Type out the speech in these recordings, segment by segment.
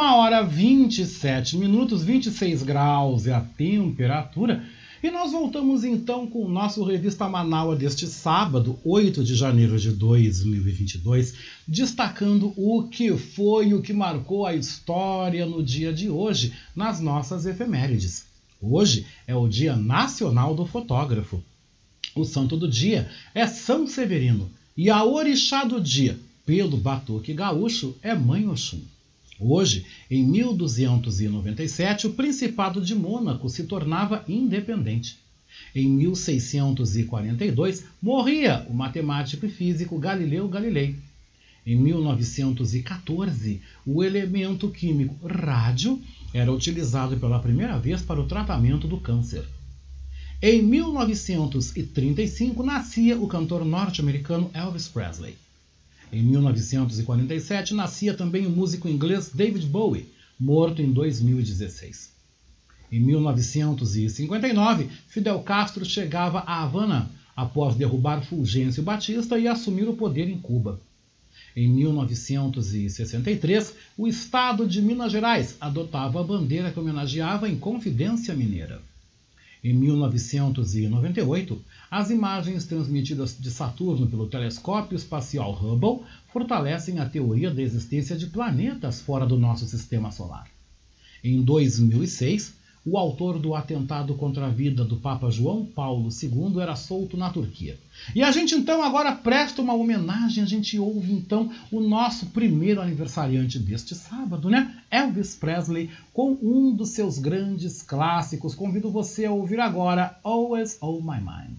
Uma hora 27 minutos, 26 graus é a temperatura. E nós voltamos então com o nosso Revista Manaus deste sábado, 8 de janeiro de 2022, destacando o que foi o que marcou a história no dia de hoje, nas nossas efemérides. Hoje é o Dia Nacional do Fotógrafo. O santo do dia é São Severino e a orixá do dia, pelo batuque gaúcho, é Mãe Oxum. Hoje, em 1297, o Principado de Mônaco se tornava independente. Em 1642, morria o matemático e físico Galileu Galilei. Em 1914, o elemento químico rádio era utilizado pela primeira vez para o tratamento do câncer. Em 1935, nascia o cantor norte-americano Elvis Presley. Em 1947, nascia também o músico inglês David Bowie, morto em 2016. Em 1959, Fidel Castro chegava a Havana após derrubar Fulgêncio Batista e assumir o poder em Cuba. Em 1963, o Estado de Minas Gerais adotava a bandeira que homenageava a Inconfidência Mineira. Em 1998, as imagens transmitidas de Saturno pelo telescópio espacial Hubble fortalecem a teoria da existência de planetas fora do nosso sistema solar. Em 2006, o autor do atentado contra a vida do Papa João Paulo II era solto na Turquia. E a gente então agora presta uma homenagem, a gente ouve então o nosso primeiro aniversariante deste sábado, né? Elvis Presley, com um dos seus grandes clássicos. Convido você a ouvir agora Always On My Mind.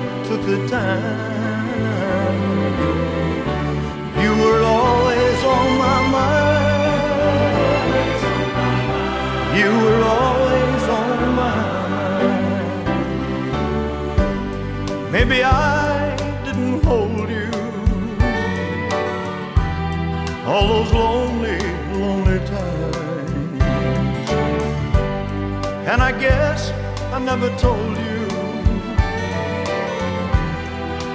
took the time. You were always on my mind. You were always on my mind. Maybe I didn't hold you all those lonely, lonely times. And I guess I never told you.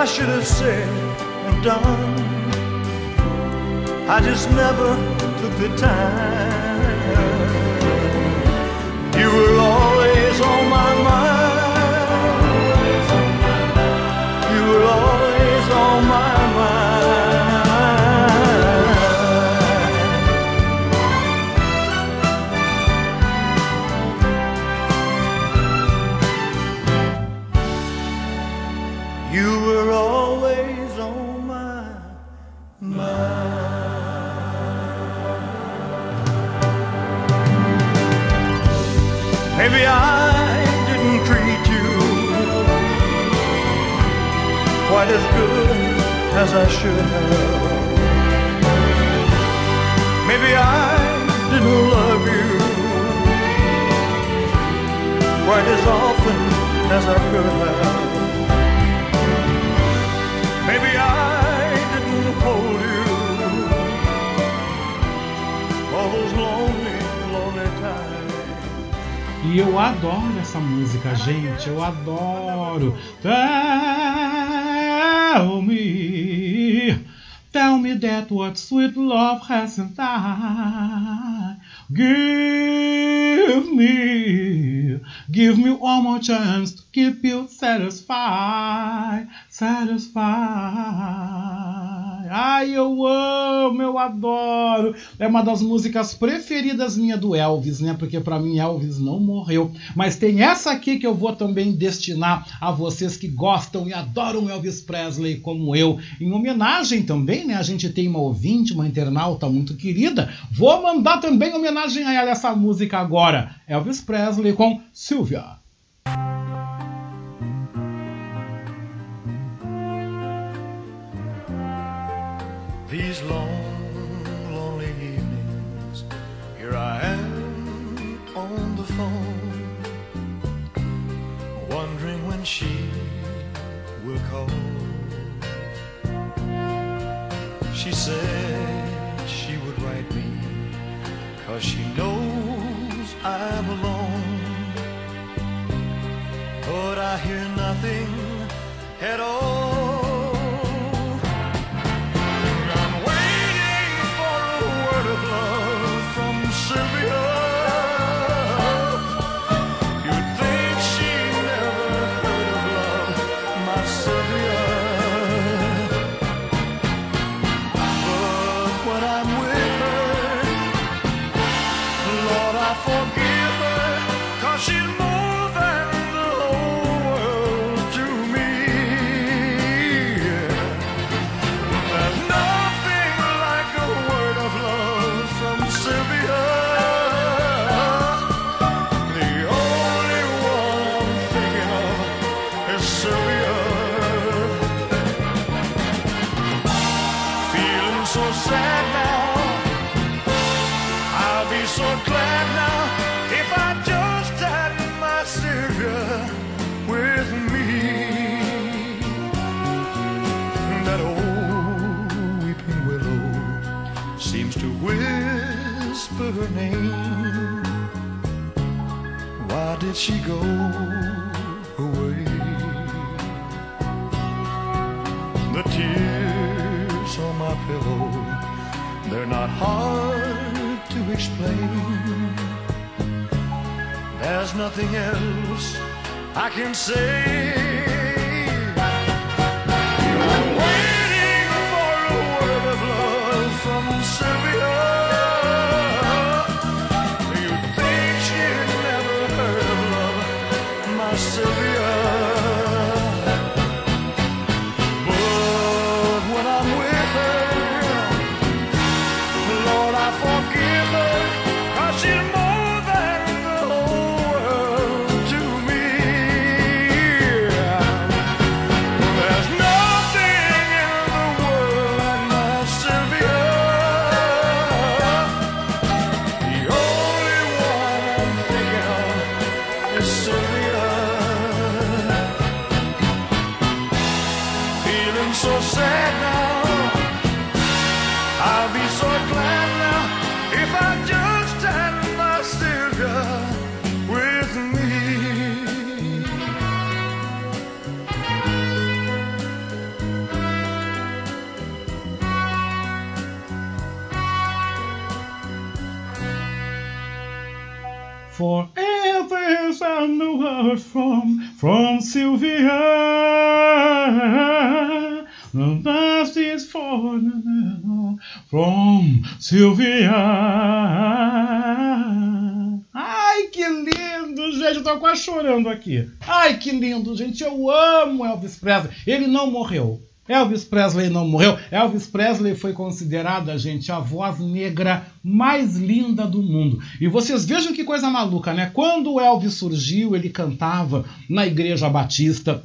I should have said and done. I just never took the time. You were as I should have. Maybe I didn't love you quite as often as I could have. Maybe I didn't hold you all those lonely, lonely times. E eu adoro essa música, gente. Eu adoro. Tell me, what sweet love hasn't died. Give me, give me one more chance to keep you satisfied, satisfied. Ai, eu amo, eu adoro. É uma das músicas preferidas minha do Elvis, né? Porque para mim Elvis não morreu. Mas tem essa aqui que eu vou também destinar a vocês que gostam e adoram Elvis Presley como eu. Em homenagem também, né? A gente tem uma ouvinte, uma internauta muito querida. Vou mandar também homenagem a ela essa música agora. Elvis Presley com Sylvia. These long, lonely evenings, here I am on the phone, wondering when she will call. She said she would write me, cause she knows I'm alone. But I hear nothing at all. forget. She go away? The tears on my pillow, they're not hard to explain. There's nothing else I can say. From, from Sylvia. Is for from Sylvia. Ai, que lindo, gente. Eu tô quase chorando aqui. Ai, que lindo, gente. Eu amo Elvis Presley. Ele não morreu. Elvis Presley não morreu. Elvis Presley foi considerada, gente, a voz negra mais linda do mundo. E vocês vejam que coisa maluca, né? Quando o Elvis surgiu, ele cantava na Igreja Batista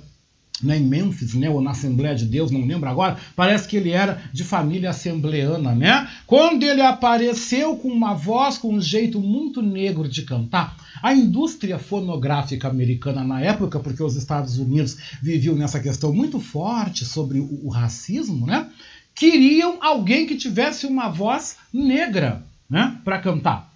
né, em né, ou na Assembleia de Deus, não lembro agora, parece que ele era de família assembleana, né? Quando ele apareceu com uma voz, com um jeito muito negro de cantar, a indústria fonográfica americana na época, porque os Estados Unidos viviam nessa questão muito forte sobre o, o racismo, né? Queriam alguém que tivesse uma voz negra, né, para cantar.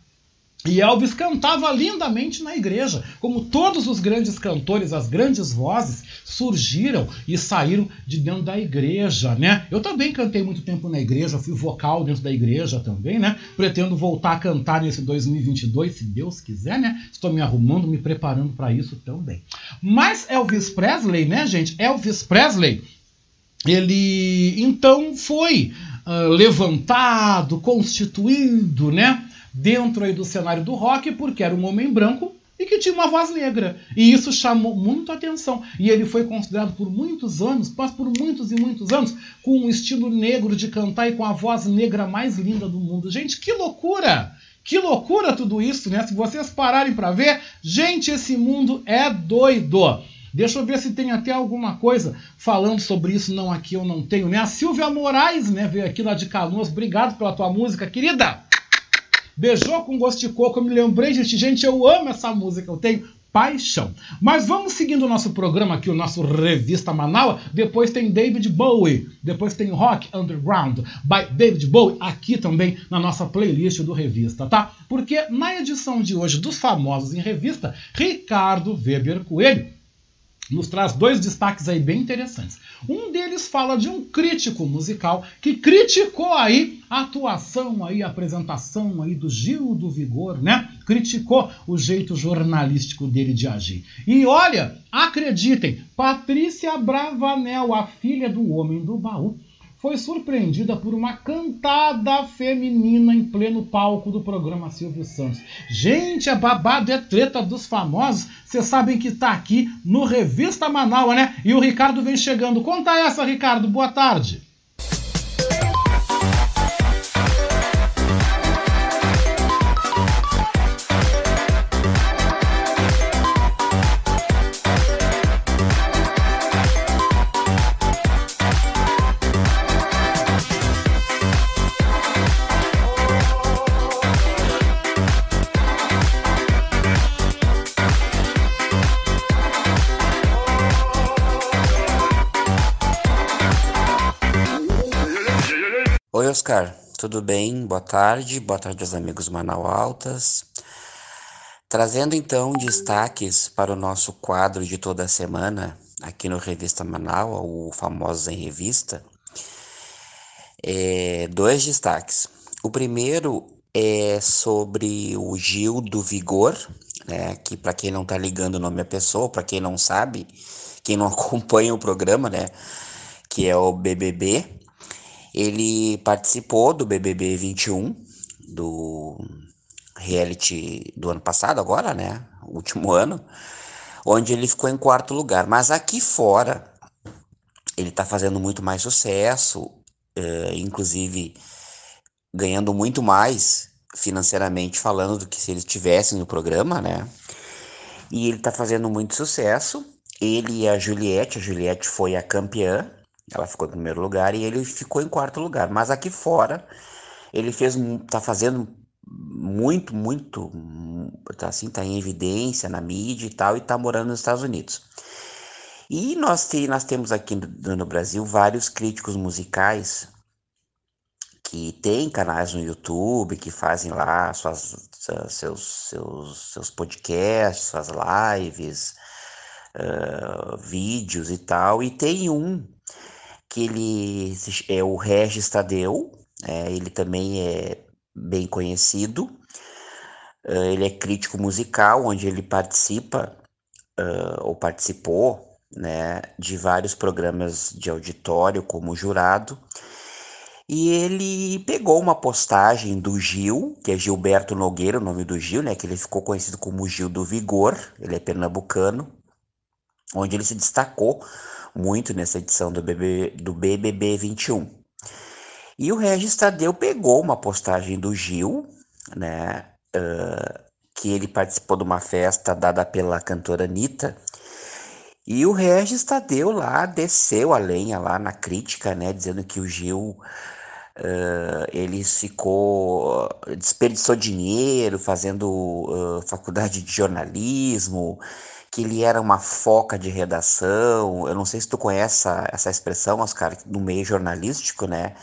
E Elvis cantava lindamente na igreja, como todos os grandes cantores, as grandes vozes surgiram e saíram de dentro da igreja, né? Eu também cantei muito tempo na igreja, fui vocal dentro da igreja também, né? Pretendo voltar a cantar nesse 2022, se Deus quiser, né? Estou me arrumando, me preparando para isso também. Mas Elvis Presley, né, gente? Elvis Presley, ele então foi uh, levantado, constituído, né? Dentro aí do cenário do rock, porque era um homem branco e que tinha uma voz negra. E isso chamou muito atenção. E ele foi considerado por muitos anos, mas por muitos e muitos anos, com um estilo negro de cantar e com a voz negra mais linda do mundo. Gente, que loucura! Que loucura tudo isso, né? Se vocês pararem para ver, gente, esse mundo é doido. Deixa eu ver se tem até alguma coisa falando sobre isso. Não, aqui eu não tenho, né? A Silvia Moraes, né, veio aqui lá de Canoas. Obrigado pela tua música, querida. Beijou com gosto de coco, eu me lembrei, gente, gente, eu amo essa música, eu tenho paixão. Mas vamos seguindo o nosso programa aqui, o nosso Revista Manaus. Depois tem David Bowie, depois tem Rock Underground by David Bowie, aqui também na nossa playlist do Revista, tá? Porque na edição de hoje dos Famosos em Revista, Ricardo Weber Coelho nos traz dois destaques aí bem interessantes. Um deles fala de um crítico musical que criticou aí a atuação aí, a apresentação aí do Gil do Vigor, né? Criticou o jeito jornalístico dele de agir. E olha, acreditem, Patrícia Bravanel, a filha do homem do baú, foi surpreendida por uma cantada feminina em pleno palco do programa Silvio Santos. Gente, a babado é treta dos famosos. Vocês sabem que está aqui no Revista Manaus, né? E o Ricardo vem chegando. Conta essa, Ricardo. Boa tarde. Oi, Oscar, tudo bem? Boa tarde, boa tarde aos amigos Manau Altas. Trazendo então destaques para o nosso quadro de toda a semana, aqui no Revista Manaus, o Famosos em Revista, é, dois destaques. O primeiro é sobre o Gil do Vigor, né, que para quem não tá ligando o nome da pessoa, para quem não sabe, quem não acompanha o programa, né, que é o BBB, ele participou do BBB 21, do reality do ano passado, agora, né? Último ano, onde ele ficou em quarto lugar. Mas aqui fora, ele tá fazendo muito mais sucesso, eh, inclusive ganhando muito mais financeiramente falando do que se ele estivesse no programa, né? E ele tá fazendo muito sucesso. Ele e a Juliette, a Juliette foi a campeã ela ficou em primeiro lugar e ele ficou em quarto lugar. Mas aqui fora, ele fez, tá fazendo muito, muito, tá assim, tá em evidência na mídia e tal, e tá morando nos Estados Unidos. E nós, nós temos aqui no, no Brasil vários críticos musicais que têm canais no YouTube, que fazem lá suas, seus, seus, seus podcasts, suas lives, uh, vídeos e tal. E tem um que ele é o Regis Tadeu, é, ele também é bem conhecido. Uh, ele é crítico musical, onde ele participa uh, ou participou né, de vários programas de auditório como jurado. E ele pegou uma postagem do Gil, que é Gilberto Nogueira, o nome do Gil, né? Que ele ficou conhecido como Gil do Vigor, ele é pernambucano, onde ele se destacou muito nessa edição do, BB, do BBB 21. E o Regis Tadeu pegou uma postagem do Gil, né? Uh, que ele participou de uma festa dada pela cantora Anitta, e o Regis Tadeu lá desceu a lenha lá na crítica, né, dizendo que o Gil Uh, ele ficou desperdiçou dinheiro fazendo uh, faculdade de jornalismo que ele era uma foca de redação eu não sei se tu conhece essa, essa expressão Oscar no meio jornalístico né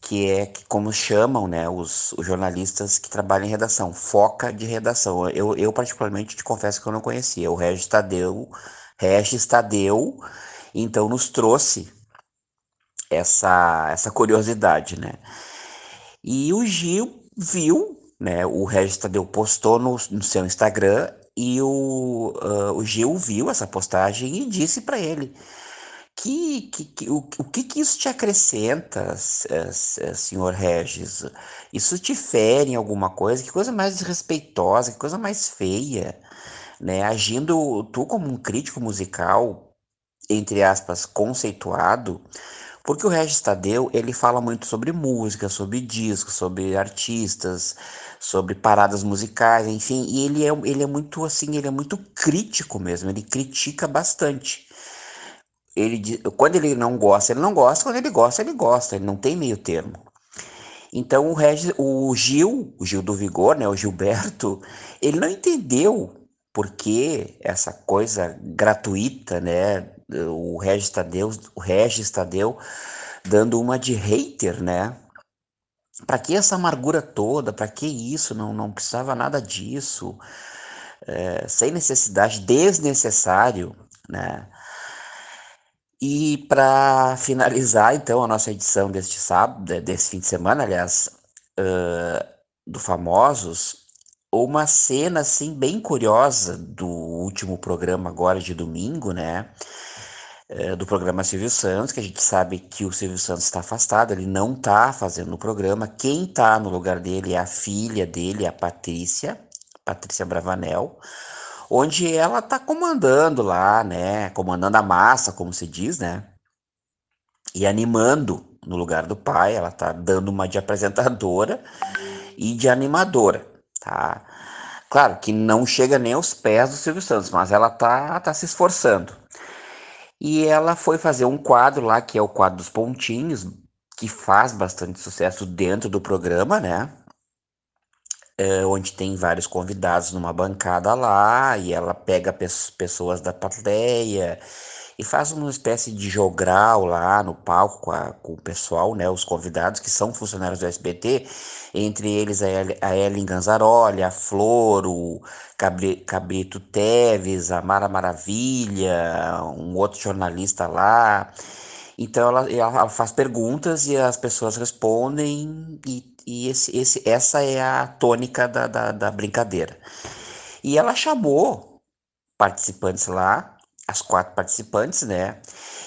que é como chamam né os, os, jornalistas que trabalham em redação foca de redação eu, eu particularmente te confesso que eu não conhecia o Regis Tadeu Regis Tadeu então nos trouxe essa, essa curiosidade, né? E o Gil viu, né? O Regis Tadeu postou no, no seu Instagram e o, uh, o Gil viu essa postagem e disse para ele que, que, que, o, o que, que isso te acrescenta, senhor Regis? Isso te fere em alguma coisa? Que coisa mais desrespeitosa, que coisa mais feia, né? Agindo tu como um crítico musical, entre aspas, conceituado, porque o Regis Tadeu, ele fala muito sobre música, sobre discos, sobre artistas, sobre paradas musicais, enfim, e ele é, ele é muito assim, ele é muito crítico mesmo, ele critica bastante. Ele, quando ele não gosta, ele não gosta, quando ele gosta, ele gosta, ele não tem meio termo. Então o, Regis, o Gil, o Gil do Vigor, né, o Gilberto, ele não entendeu por que essa coisa gratuita, né, o Regis Tadeu, o Regis Tadeu dando uma de hater, né? Para que essa amargura toda? Para que isso? Não, não precisava nada disso. É, sem necessidade, desnecessário, né? E para finalizar, então, a nossa edição deste sábado, desse fim de semana, aliás, uh, do Famosos, uma cena, assim, bem curiosa do último programa agora de domingo, né? É, do programa Silvio Santos, que a gente sabe que o Silvio Santos está afastado, ele não está fazendo o programa. Quem está no lugar dele é a filha dele, a Patrícia, Patrícia Bravanel, onde ela está comandando lá, né? Comandando a massa, como se diz, né? E animando no lugar do pai, ela está dando uma de apresentadora e de animadora, tá? Claro que não chega nem aos pés do Silvio Santos, mas ela tá, tá se esforçando. E ela foi fazer um quadro lá, que é o quadro dos pontinhos, que faz bastante sucesso dentro do programa, né? É, onde tem vários convidados numa bancada lá, e ela pega pessoas da plateia e faz uma espécie de jogral lá no palco com, a, com, o pessoal, né, os convidados que são funcionários do SBT, entre eles a, El, a Ellen Ganzaroli, a Flor, o Cabrito Teves, a Mara Maravilha, um outro jornalista lá. Então ela, ela faz perguntas e as pessoas respondem e, e esse, esse, essa é a tônica da, da, da brincadeira. E ela chamou participantes lá as quatro participantes, né?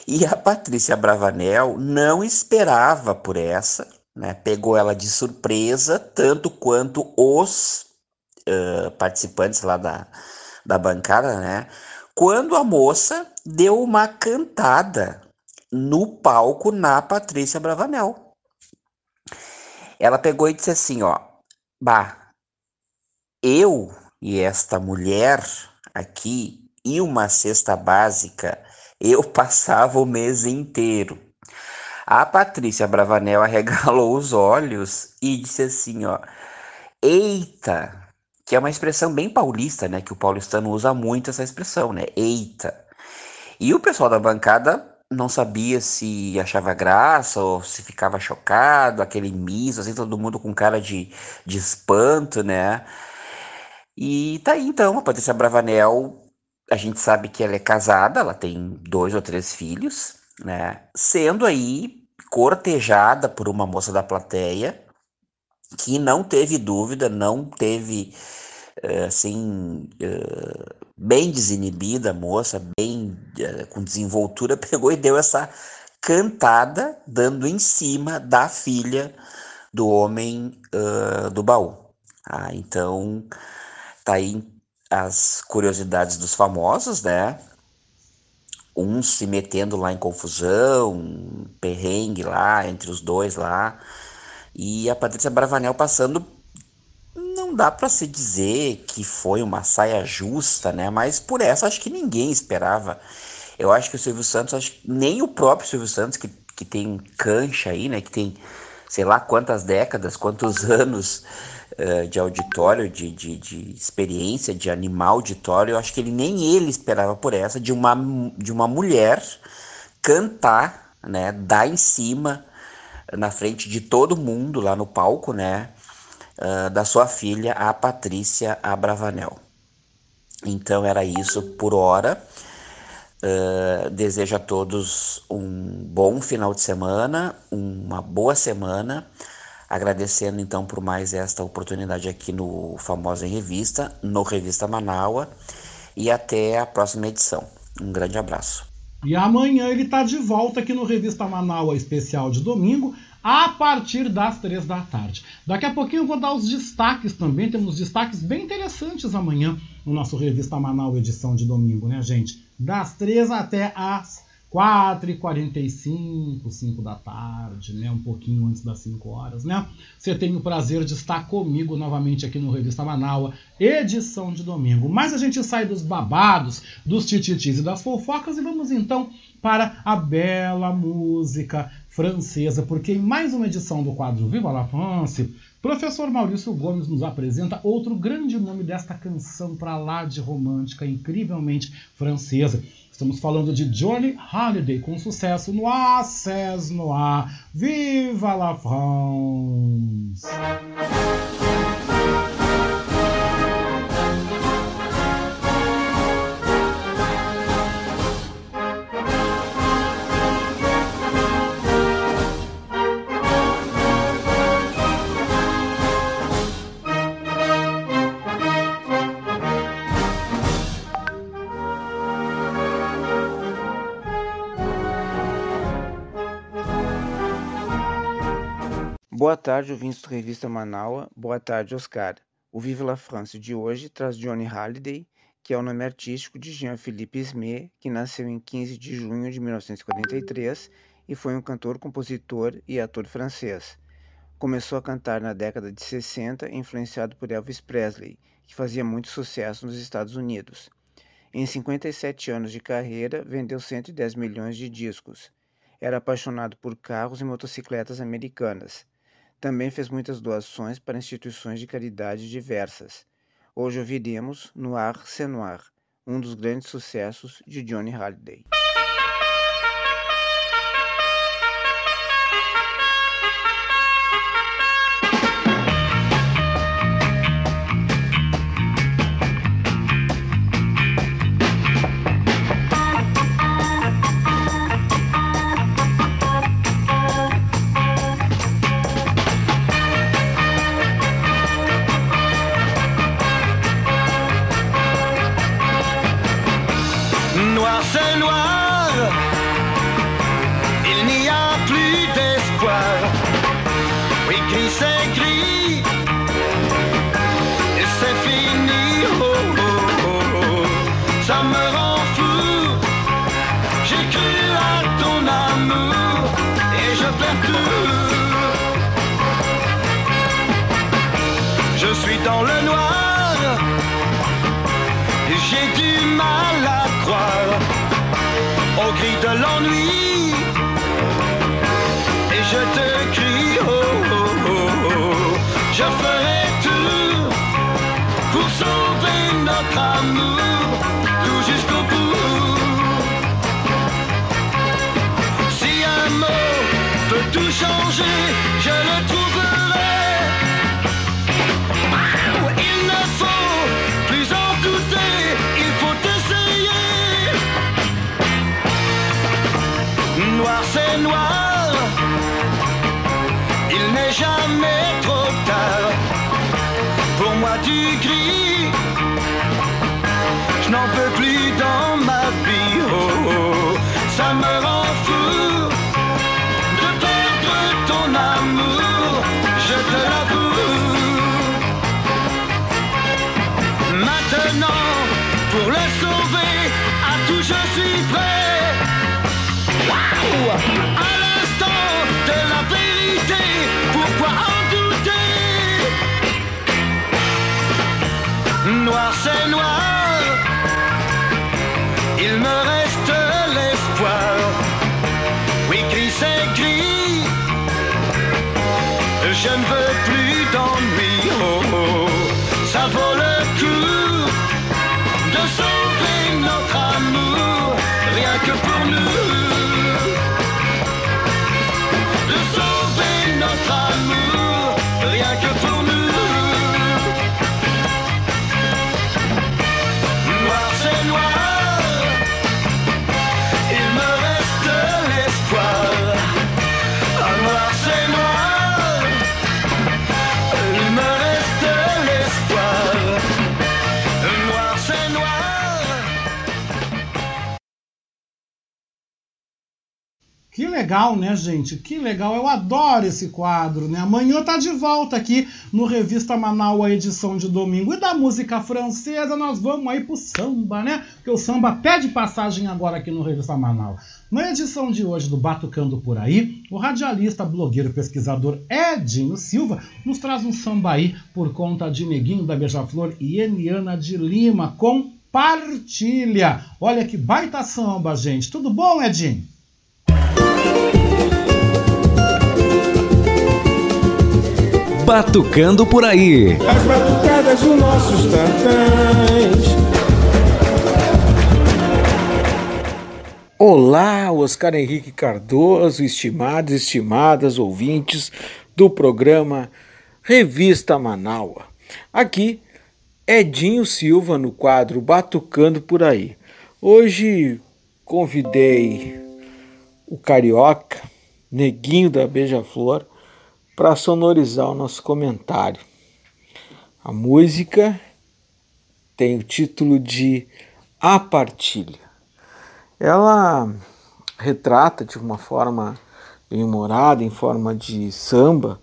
E a Patrícia Bravanel não esperava por essa, né? Pegou ela de surpresa, tanto quanto os uh, participantes lá da, da bancada, né? Quando a moça deu uma cantada no palco na Patrícia Bravanel. Ela pegou e disse assim, ó, bah, eu e esta mulher aqui e uma cesta básica, eu passava o mês inteiro. A Patrícia Bravanel arregalou os olhos e disse assim, ó, eita, que é uma expressão bem paulista, né, que o paulistano usa muito essa expressão, né, eita. E o pessoal da bancada não sabia se achava graça ou se ficava chocado, aquele miso, assim, todo mundo com cara de, de espanto, né? E tá aí então, a Patrícia Bravanel, a gente sabe que ela é casada, ela tem dois ou três filhos, né? Sendo aí cortejada por uma moça da plateia que não teve dúvida, não teve eh, assim eh, bem desinibida, a moça, bem eh, com desenvoltura, pegou e deu essa cantada, dando em cima da filha do homem do baú. Ah, então, tá aí as curiosidades dos famosos, né? Uns se metendo lá em confusão, perrengue lá entre os dois lá, e a Patrícia Bravanel passando não dá para se dizer que foi uma saia justa, né? Mas por essa acho que ninguém esperava. Eu acho que o Silvio Santos, acho nem o próprio Silvio Santos, que, que tem cancha aí, né? Que tem sei lá quantas décadas, quantos anos uh, de auditório, de, de, de, experiência, de animal auditório, eu acho que ele nem ele esperava por essa, de uma, de uma mulher cantar, né? Dar em cima, na frente de todo mundo lá no palco, né? uh, da sua filha, a Patrícia Abravanel. Então era isso por hora. Uh, desejo a todos um bom final de semana, uma boa semana. Agradecendo então por mais esta oportunidade aqui no Famosa em Revista, no Revista Manaua. E até a próxima edição. Um grande abraço. E amanhã ele está de volta aqui no Revista Manaua Especial de domingo, a partir das três da tarde. Daqui a pouquinho eu vou dar os destaques também, temos destaques bem interessantes amanhã no nosso Revista Manaus edição de domingo, né, gente? Das três até as 4h45, 5 da tarde, né? Um pouquinho antes das 5 horas, né? Você tem o prazer de estar comigo novamente aqui no Revista Manaua, edição de domingo. Mas a gente sai dos babados, dos tititis e das fofocas e vamos então para a bela música francesa, porque em mais uma edição do quadro Viva la France, professor Maurício Gomes nos apresenta outro grande nome desta canção para lá de romântica, incrivelmente francesa. Estamos falando de Johnny Holiday, com sucesso no Access Noir. Viva la France! Boa tarde, ouvintes do Revista Manaua. Boa tarde, Oscar. O Vive la France de hoje traz Johnny Halliday, que é o nome artístico de Jean-Philippe Ismé, que nasceu em 15 de junho de 1943 e foi um cantor, compositor e ator francês. Começou a cantar na década de 60, influenciado por Elvis Presley, que fazia muito sucesso nos Estados Unidos. Em 57 anos de carreira, vendeu 110 milhões de discos. Era apaixonado por carros e motocicletas americanas. Também fez muitas doações para instituições de caridade diversas. Hoje ouviremos Noir C'est Noir, um dos grandes sucessos de Johnny Halliday. my mood. of the. Legal, né, gente? Que legal. Eu adoro esse quadro, né? Amanhã tá de volta aqui no Revista Manaus, a edição de domingo. E da música francesa, nós vamos aí pro samba, né? Porque o samba pede passagem agora aqui no Revista Manaus. Na edição de hoje do Batucando Por Aí, o radialista, blogueiro e pesquisador Edinho Silva nos traz um samba aí por conta de Neguinho da Beija-Flor e Eliana de Lima com Partilha. Olha que baita samba, gente. Tudo bom, Edinho? Batucando por aí. As batucadas dos nossos tantãs. Olá, Oscar Henrique Cardoso, estimados e estimadas ouvintes do programa Revista Manaua. Aqui, Edinho Silva no quadro Batucando por aí. Hoje convidei o carioca, Neguinho da Beija-Flor, para sonorizar o nosso comentário. A música tem o título de A Partilha. Ela retrata de uma forma bem humorada, em forma de samba.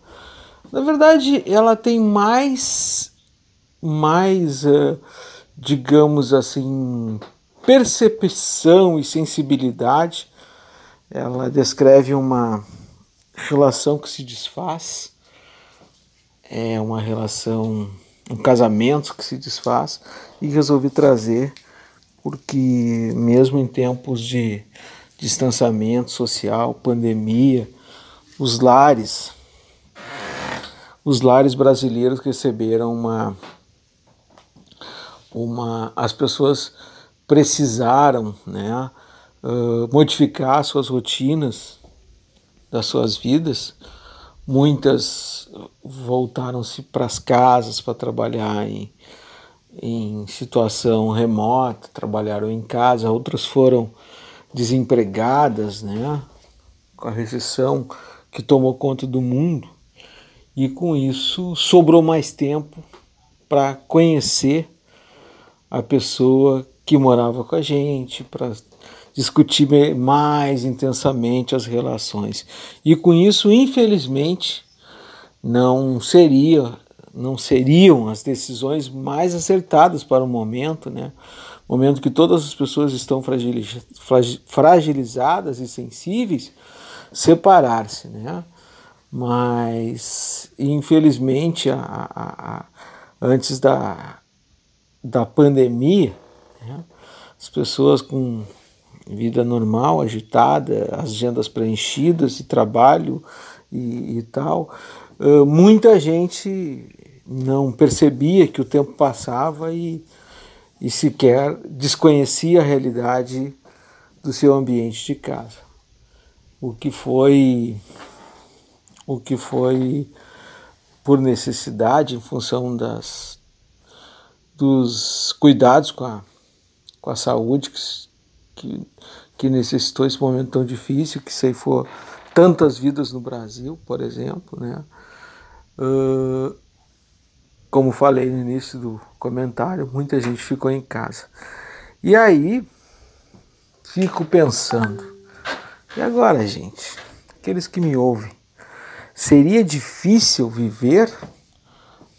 Na verdade, ela tem mais, mais, eh, digamos assim, percepção e sensibilidade. Ela descreve uma relação que se desfaz, é uma relação, um casamento que se desfaz. E resolvi trazer porque mesmo em tempos de distanciamento social, pandemia, os lares, os lares brasileiros receberam uma, uma, as pessoas precisaram, né, modificar suas rotinas das suas vidas. Muitas voltaram-se para as casas para trabalhar em, em situação remota, trabalharam em casa, outras foram desempregadas, né? Com a recessão que tomou conta do mundo. E com isso sobrou mais tempo para conhecer a pessoa que morava com a gente, para discutir mais intensamente as relações. E com isso, infelizmente, não seria não seriam as decisões mais acertadas para o momento, né? Momento que todas as pessoas estão fragilizadas e sensíveis, separar-se, né? Mas infelizmente, a, a, a, antes da, da pandemia, né? as pessoas com vida normal, agitada, agendas preenchidas de trabalho e, e tal, uh, muita gente não percebia que o tempo passava e, e sequer desconhecia a realidade do seu ambiente de casa. O que foi o que foi por necessidade, em função das, dos cuidados com a, com a saúde que, que, que necessitou esse momento tão difícil, que ceifou tantas vidas no Brasil, por exemplo, né? Uh, como falei no início do comentário, muita gente ficou em casa. E aí, fico pensando, e agora, gente? Aqueles que me ouvem, seria difícil viver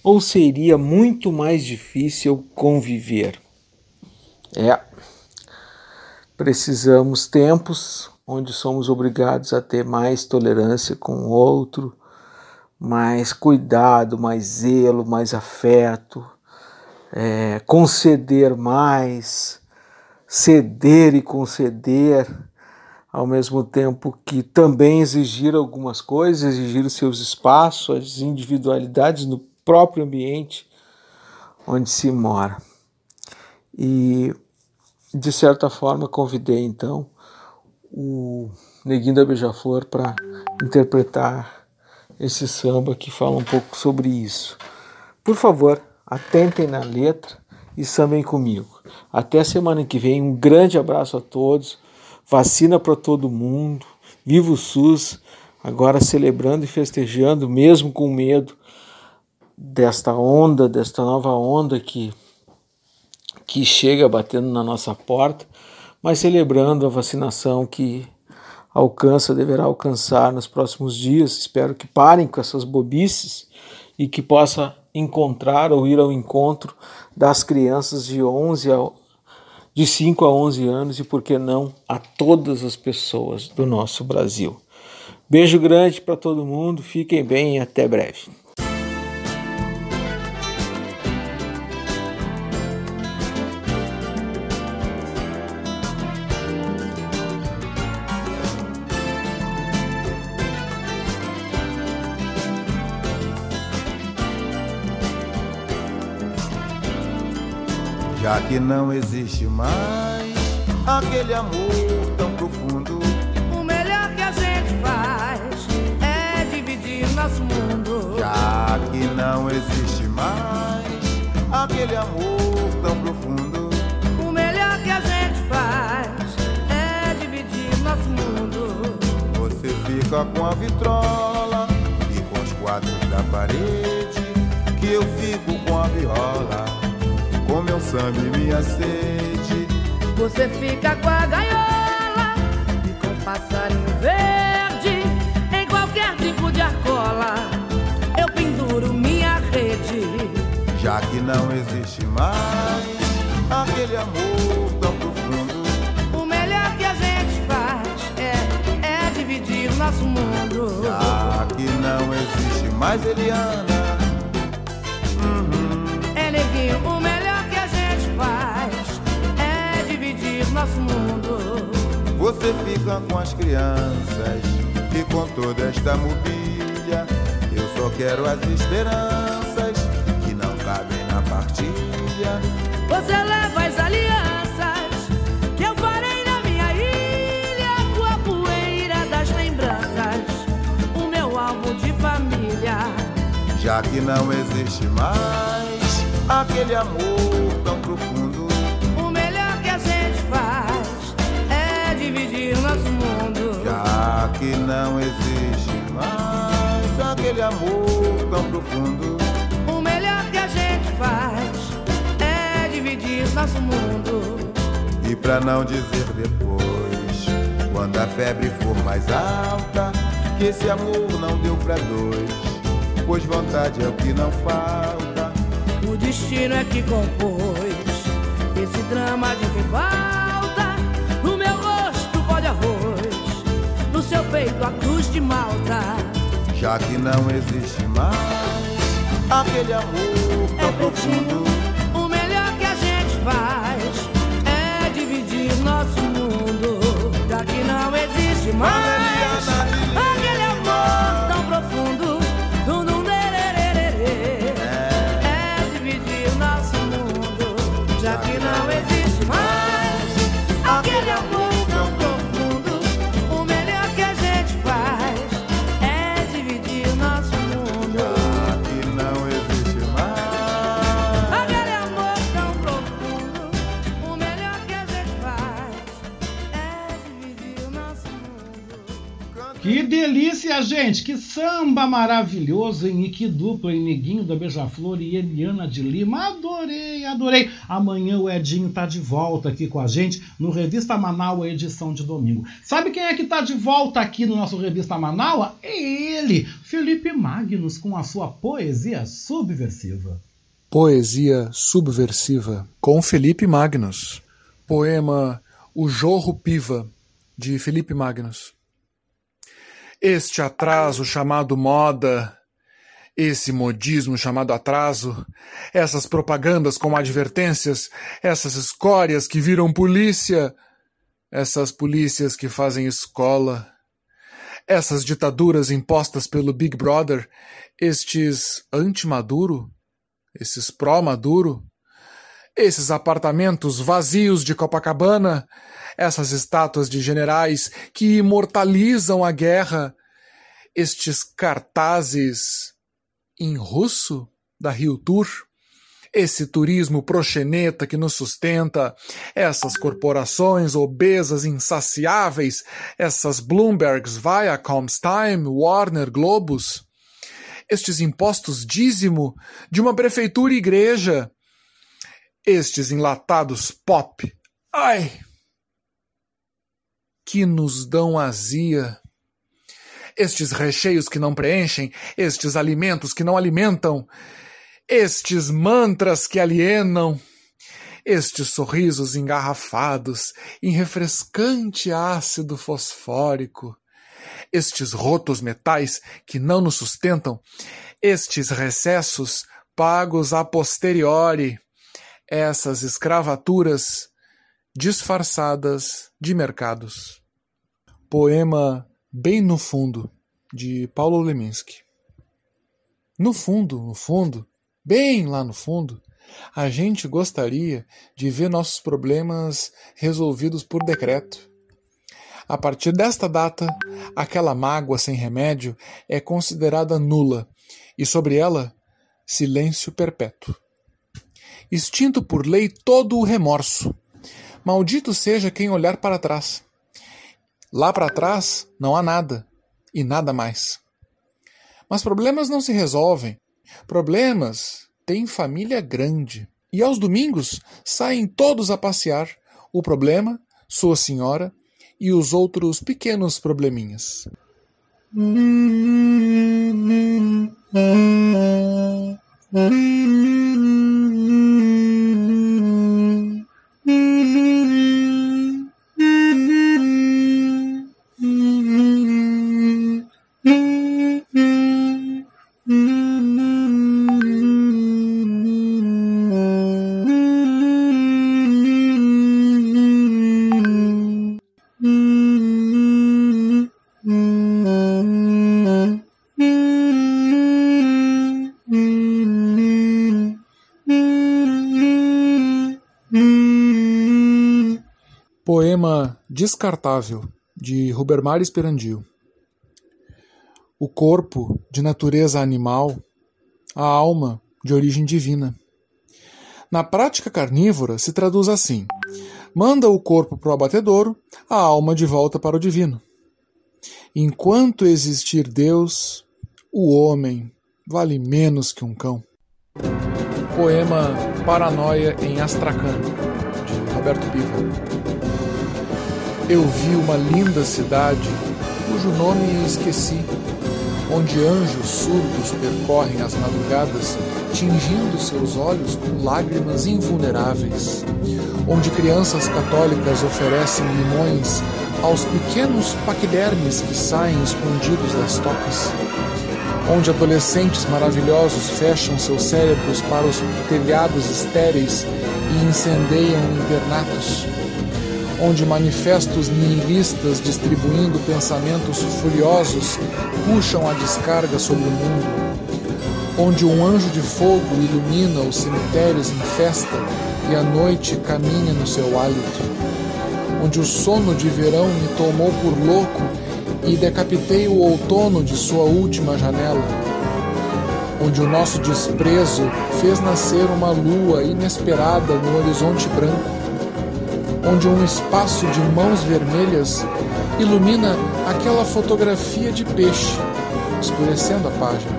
ou seria muito mais difícil conviver? É, precisamos tempos onde somos obrigados a ter mais tolerância com o outro, mais cuidado, mais zelo, mais afeto, é, conceder mais, ceder e conceder, ao mesmo tempo que também exigir algumas coisas, exigir os seus espaços, as individualidades no próprio ambiente onde se mora. E, de certa forma, convidei então o Neguinho da Beija-Flor para interpretar esse samba que fala um pouco sobre isso. Por favor, atentem na letra e sambem comigo. Até semana que vem, um grande abraço a todos, vacina para todo mundo, viva o SUS, agora celebrando e festejando, mesmo com medo desta onda, desta nova onda que, que chega batendo na nossa porta, mas celebrando a vacinação que alcança, deverá alcançar nos próximos dias. Espero que parem com essas bobices e que possa encontrar ou ir ao encontro das crianças de 11 a de 5 a 11 anos e por que não a todas as pessoas do nosso Brasil. Beijo grande para todo mundo, fiquem bem e até breve. Que não existe mais aquele amor tão profundo. O melhor que a gente faz é dividir nosso mundo. Já que não existe mais aquele amor tão profundo. O melhor que a gente faz é dividir nosso mundo. Você fica com a vitrola e com os quadros da parede, que eu fico com a viola com meu samba e minha sede. Você fica com a gaiola e com o passarinho verde. Em qualquer tipo de arcola, eu penduro minha rede. Já que não existe mais aquele amor tão profundo. O melhor que a gente faz é, é dividir nosso mundo. Já que não existe mais Eliana. Você fica com as crianças e com toda esta mobília. Eu só quero as esperanças que não cabem na partilha. Você leva as alianças que eu farei na minha ilha com a poeira das lembranças. O meu álbum de família. Já que não existe mais aquele amor tão profundo Que não existe mais aquele amor tão profundo. O melhor que a gente faz é dividir nosso mundo. E pra não dizer depois, quando a febre for mais alta, que esse amor não deu pra dois, pois vontade é o que não falta. O destino é que compôs esse drama de rival a cruz de malta. Já que não existe mais aquele amor tão é profundo. O melhor que a gente faz é dividir nosso mundo. Já que não existe mais gente! Que samba maravilhoso, hein? E que dupla, hein? Neguinho da Beija-Flor e Eliana de Lima. Adorei, adorei! Amanhã o Edinho tá de volta aqui com a gente no Revista Manaus, edição de domingo. Sabe quem é que tá de volta aqui no nosso Revista Manaus? É ele, Felipe Magnus, com a sua poesia subversiva. Poesia subversiva com Felipe Magnus. Poema O Jorro Piva, de Felipe Magnus. Este atraso chamado moda, esse modismo chamado atraso, essas propagandas com advertências, essas escórias que viram polícia, essas polícias que fazem escola, essas ditaduras impostas pelo Big Brother, estes anti-Maduro, esses pró-Maduro, esses apartamentos vazios de Copacabana, essas estátuas de generais que imortalizam a guerra, estes cartazes em russo da Rio Tour, esse turismo proxeneta que nos sustenta, essas corporações obesas insaciáveis, essas Bloombergs, Viacoms, Time, Warner, Globus, estes impostos dízimo de uma prefeitura e igreja, estes enlatados pop. Ai! Que nos dão azia. Estes recheios que não preenchem, estes alimentos que não alimentam, estes mantras que alienam, estes sorrisos engarrafados em refrescante ácido fosfórico, estes rotos metais que não nos sustentam, estes recessos pagos a posteriori, essas escravaturas disfarçadas de mercados. Poema Bem no Fundo, de Paulo Leminski. No fundo, no fundo, bem lá no fundo, a gente gostaria de ver nossos problemas resolvidos por decreto. A partir desta data, aquela mágoa sem remédio é considerada nula e sobre ela, silêncio perpétuo. Extinto por lei todo o remorso. Maldito seja quem olhar para trás. Lá para trás não há nada e nada mais. Mas problemas não se resolvem. Problemas têm família grande. E aos domingos saem todos a passear. O problema, sua senhora e os outros pequenos probleminhas. Poema Descartável, de Rubermar Esperandio. O corpo, de natureza animal, a alma, de origem divina. Na prática carnívora se traduz assim: manda o corpo para o abatedouro, a alma de volta para o divino. Enquanto existir Deus, o homem vale menos que um cão. Poema Paranoia em Astracan, de Roberto Piva. Eu vi uma linda cidade, cujo nome esqueci, onde anjos surdos percorrem as madrugadas, tingindo seus olhos com lágrimas invulneráveis, onde crianças católicas oferecem limões aos pequenos paquidermes que saem escondidos das tocas, onde adolescentes maravilhosos fecham seus cérebros para os telhados estéreis e incendeiam internatos onde manifestos nihilistas distribuindo pensamentos furiosos puxam a descarga sobre o mundo, onde um anjo de fogo ilumina os cemitérios em festa e a noite caminha no seu hálito, onde o sono de verão me tomou por louco e decapitei o outono de sua última janela, onde o nosso desprezo fez nascer uma lua inesperada no horizonte branco onde um espaço de mãos vermelhas ilumina aquela fotografia de peixe, escurecendo a página,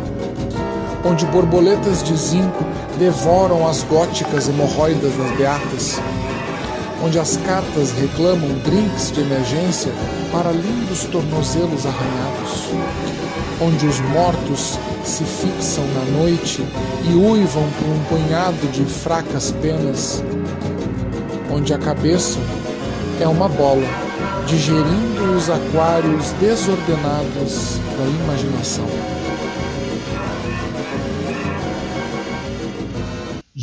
onde borboletas de zinco devoram as góticas hemorroidas das beatas, onde as cartas reclamam drinks de emergência para lindos tornozelos arranhados, onde os mortos se fixam na noite e uivam por um punhado de fracas penas, onde a cabeça é uma bola digerindo os aquários desordenados da imaginação.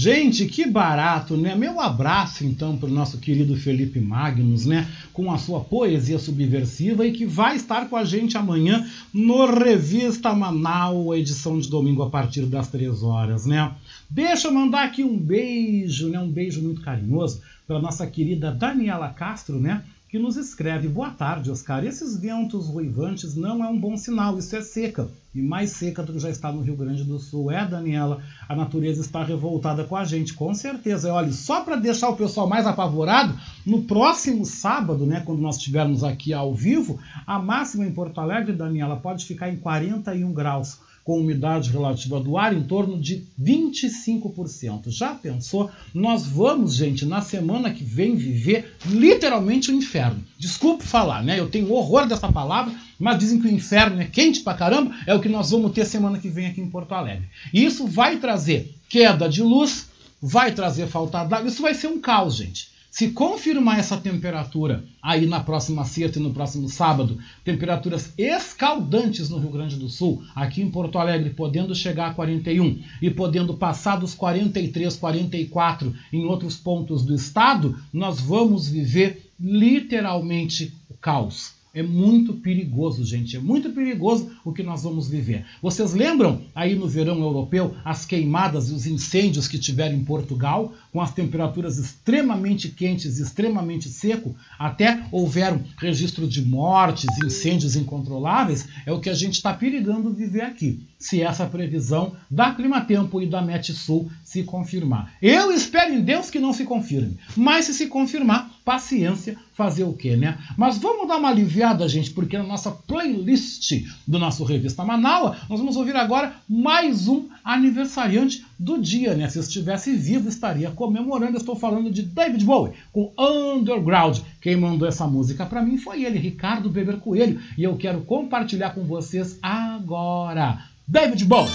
Gente, que barato, né? Meu abraço então para o nosso querido Felipe Magnus, né? Com a sua poesia subversiva e que vai estar com a gente amanhã no Revista Manaus, edição de domingo a partir das três horas, né? Deixa eu mandar aqui um beijo, né? Um beijo muito carinhoso para nossa querida Daniela Castro, né? Que nos escreve: Boa tarde, Oscar. Esses ventos ruivantes não é um bom sinal, isso é seca. E mais seca do que já está no Rio Grande do Sul. É, Daniela, a natureza está revoltada com a gente, com certeza. Olha, só para deixar o pessoal mais apavorado, no próximo sábado, né, quando nós estivermos aqui ao vivo, a máxima em Porto Alegre, Daniela, pode ficar em 41 graus com umidade relativa do ar em torno de 25%. Já pensou? Nós vamos, gente, na semana que vem viver literalmente o inferno. Desculpe falar, né? Eu tenho horror dessa palavra, mas dizem que o inferno é quente pra caramba, é o que nós vamos ter semana que vem aqui em Porto Alegre. E isso vai trazer queda de luz, vai trazer falta d'água, isso vai ser um caos, gente. Se confirmar essa temperatura aí na próxima sexta e no próximo sábado, temperaturas escaldantes no Rio Grande do Sul, aqui em Porto Alegre podendo chegar a 41 e podendo passar dos 43, 44 em outros pontos do estado, nós vamos viver literalmente o caos. É muito perigoso, gente. É muito perigoso o que nós vamos viver. Vocês lembram aí no verão europeu as queimadas e os incêndios que tiveram em Portugal, com as temperaturas extremamente quentes e extremamente seco? Até houveram registro de mortes, incêndios incontroláveis. É o que a gente está perigando viver aqui, se essa previsão da Clima Tempo e da Metsul se confirmar. Eu espero em Deus que não se confirme, mas se se confirmar, paciência, fazer o quê, né? Mas vamos dar uma aliviada, gente, porque na nossa playlist do nosso Revista Manaua, nós vamos ouvir agora mais um aniversariante do dia, né? Se estivesse vivo, estaria comemorando. Estou falando de David Bowie com Underground. Quem mandou essa música para mim foi ele, Ricardo Beber Coelho, e eu quero compartilhar com vocês agora. David Bowie.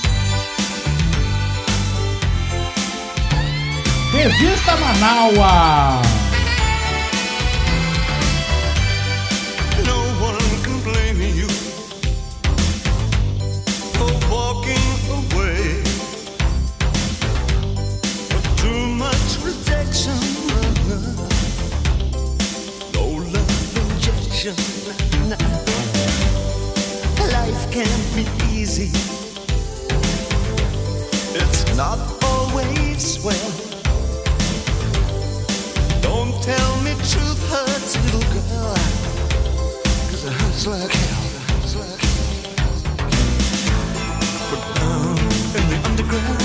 Revista Manaua. Life can't be easy. It's not always well. Don't tell me truth hurts, little girl. Cause it hurts like hell. Hurts. But down in the underground,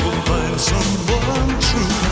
you'll find someone true.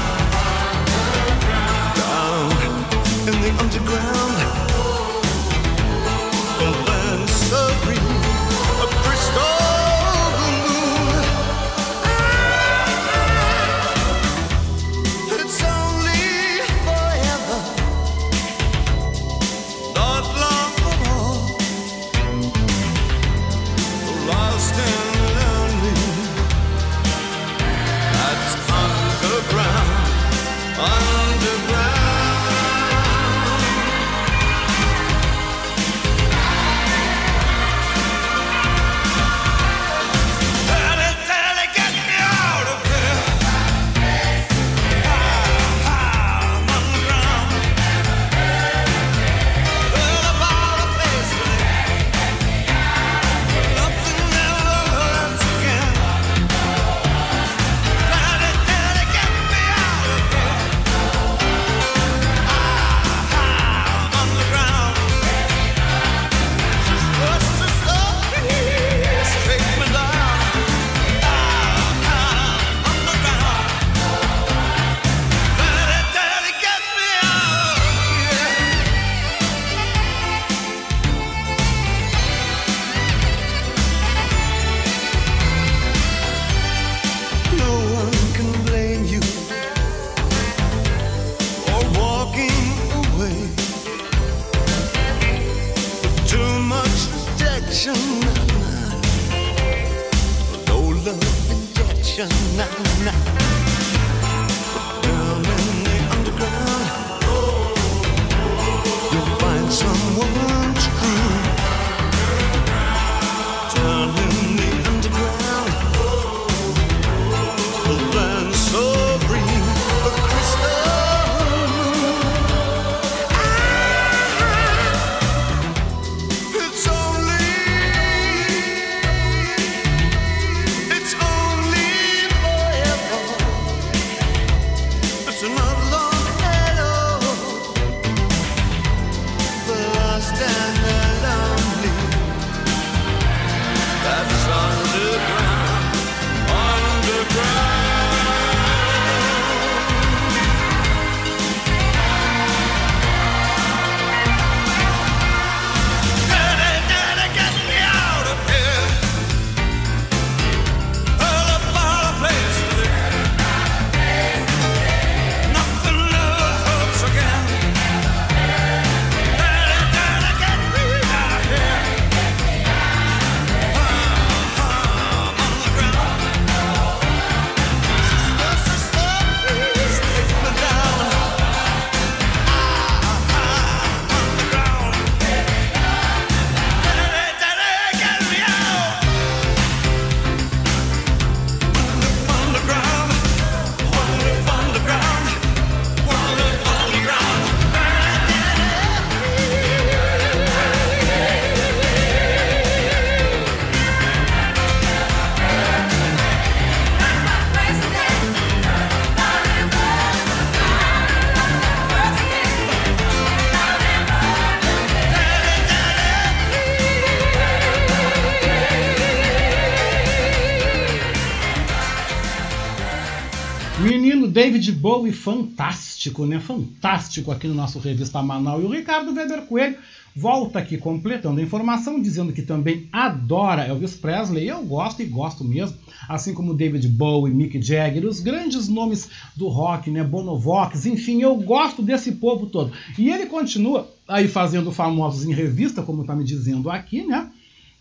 David Bowie, fantástico, né? Fantástico aqui no nosso Revista Manaus. E o Ricardo Weber Coelho volta aqui completando a informação, dizendo que também adora Elvis Presley. Eu gosto e gosto mesmo, assim como David Bowie, Mick Jagger, os grandes nomes do rock, né? Bonovox, enfim, eu gosto desse povo todo. E ele continua aí fazendo famosos em revista, como tá me dizendo aqui, né?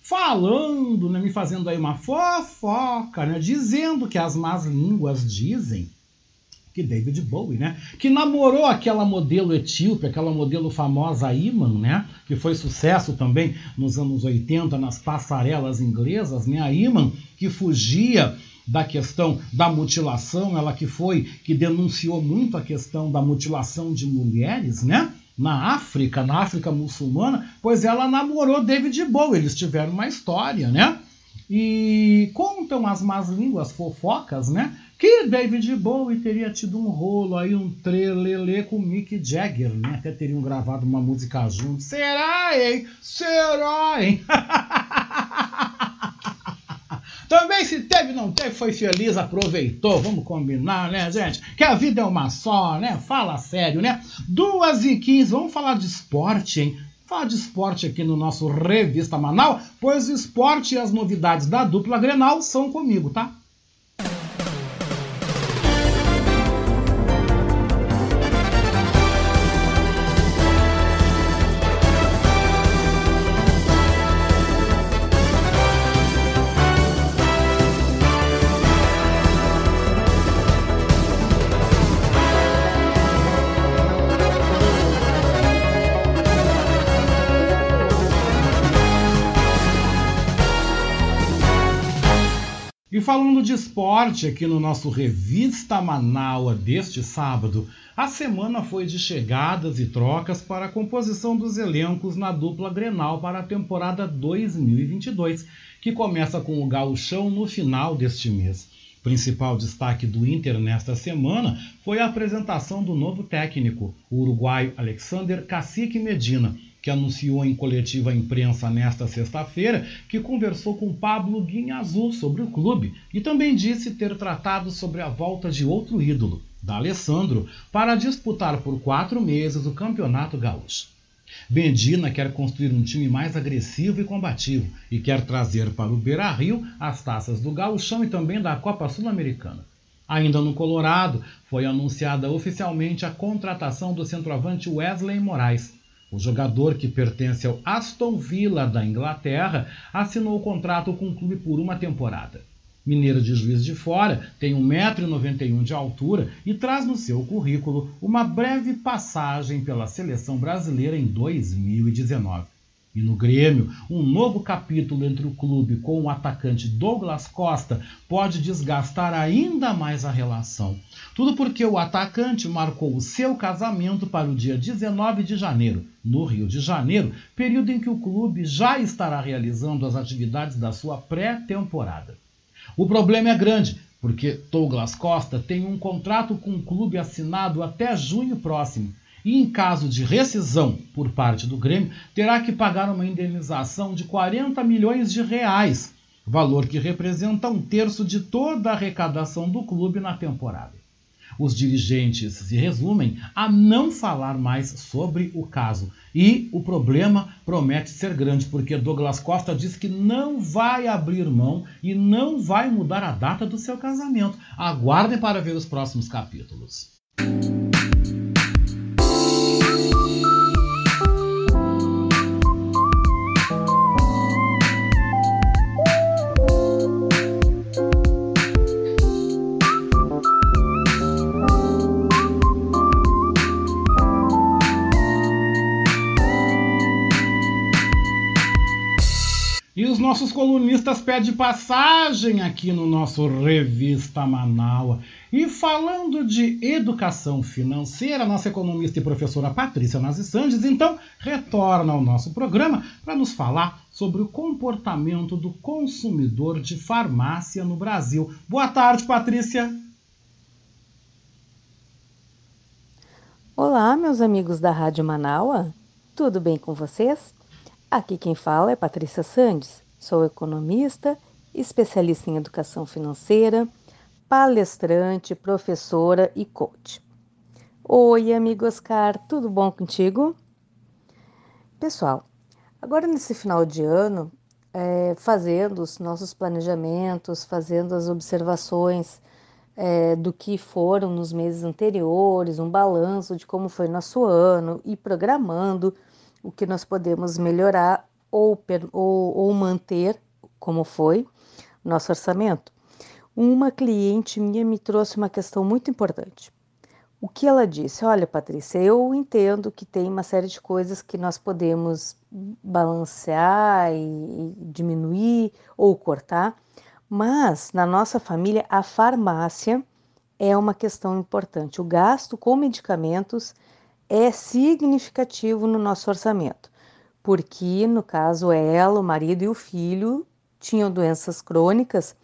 falando, né, me fazendo aí uma fofoca, né, dizendo que as más línguas dizem que David Bowie, né, que namorou aquela modelo etíope, aquela modelo famosa Iman, né, que foi sucesso também nos anos 80 nas passarelas inglesas, né, a Iman que fugia da questão da mutilação, ela que foi que denunciou muito a questão da mutilação de mulheres, né? na África, na África muçulmana, pois ela namorou David Bowie, eles tiveram uma história, né? E contam as más línguas fofocas, né? Que David Bowie teria tido um rolo aí, um trelelê com Mick Jagger, né? Até teriam gravado uma música juntos. Será, hein? Será, hein? Também se teve, não teve, foi feliz, aproveitou. Vamos combinar, né, gente? Que a vida é uma só, né? Fala sério, né? Duas e quinze, vamos falar de esporte, hein? Falar de esporte aqui no nosso Revista Manaus, pois o esporte e as novidades da dupla Grenal são comigo, tá? Falando de esporte aqui no nosso Revista Manaua deste sábado, a semana foi de chegadas e trocas para a composição dos elencos na dupla Grenal para a temporada 2022, que começa com o gauchão no final deste mês. Principal destaque do Inter nesta semana foi a apresentação do novo técnico, o uruguaio Alexander Cacique Medina, que anunciou em coletiva à imprensa nesta sexta-feira que conversou com Pablo Guinhazul sobre o clube e também disse ter tratado sobre a volta de outro ídolo, da Alessandro, para disputar por quatro meses o Campeonato Gaúcho. Bendina quer construir um time mais agressivo e combativo e quer trazer para o Beira-Rio as taças do Gauchão e também da Copa Sul-Americana. Ainda no Colorado, foi anunciada oficialmente a contratação do centroavante Wesley Moraes. O jogador, que pertence ao Aston Villa da Inglaterra, assinou o contrato com o clube por uma temporada. Mineiro de Juiz de Fora, tem 1,91m de altura e traz no seu currículo uma breve passagem pela seleção brasileira em 2019. E no Grêmio, um novo capítulo entre o clube com o atacante Douglas Costa pode desgastar ainda mais a relação. Tudo porque o atacante marcou o seu casamento para o dia 19 de janeiro, no Rio de Janeiro, período em que o clube já estará realizando as atividades da sua pré-temporada. O problema é grande, porque Douglas Costa tem um contrato com o clube assinado até junho próximo e, em caso de rescisão por parte do Grêmio, terá que pagar uma indenização de 40 milhões de reais, valor que representa um terço de toda a arrecadação do clube na temporada. Os dirigentes se resumem a não falar mais sobre o caso. E o problema promete ser grande, porque Douglas Costa diz que não vai abrir mão e não vai mudar a data do seu casamento. Aguardem para ver os próximos capítulos. Colunistas pedem passagem aqui no nosso Revista Manaua. E falando de educação financeira, nossa economista e professora Patrícia Nazi Sandes, então, retorna ao nosso programa para nos falar sobre o comportamento do consumidor de farmácia no Brasil. Boa tarde, Patrícia. Olá, meus amigos da Rádio Manaua. Tudo bem com vocês? Aqui quem fala é Patrícia Sandes. Sou economista, especialista em educação financeira, palestrante, professora e coach. Oi, amigo Oscar, tudo bom contigo? Pessoal, agora nesse final de ano, é, fazendo os nossos planejamentos, fazendo as observações é, do que foram nos meses anteriores, um balanço de como foi nosso ano e programando o que nós podemos melhorar ou, ou, ou manter como foi nosso orçamento. Uma cliente minha me trouxe uma questão muito importante. O que ela disse? Olha, Patrícia, eu entendo que tem uma série de coisas que nós podemos balancear e diminuir ou cortar, mas na nossa família a farmácia é uma questão importante. O gasto com medicamentos é significativo no nosso orçamento, porque no caso ela, o marido e o filho tinham doenças crônicas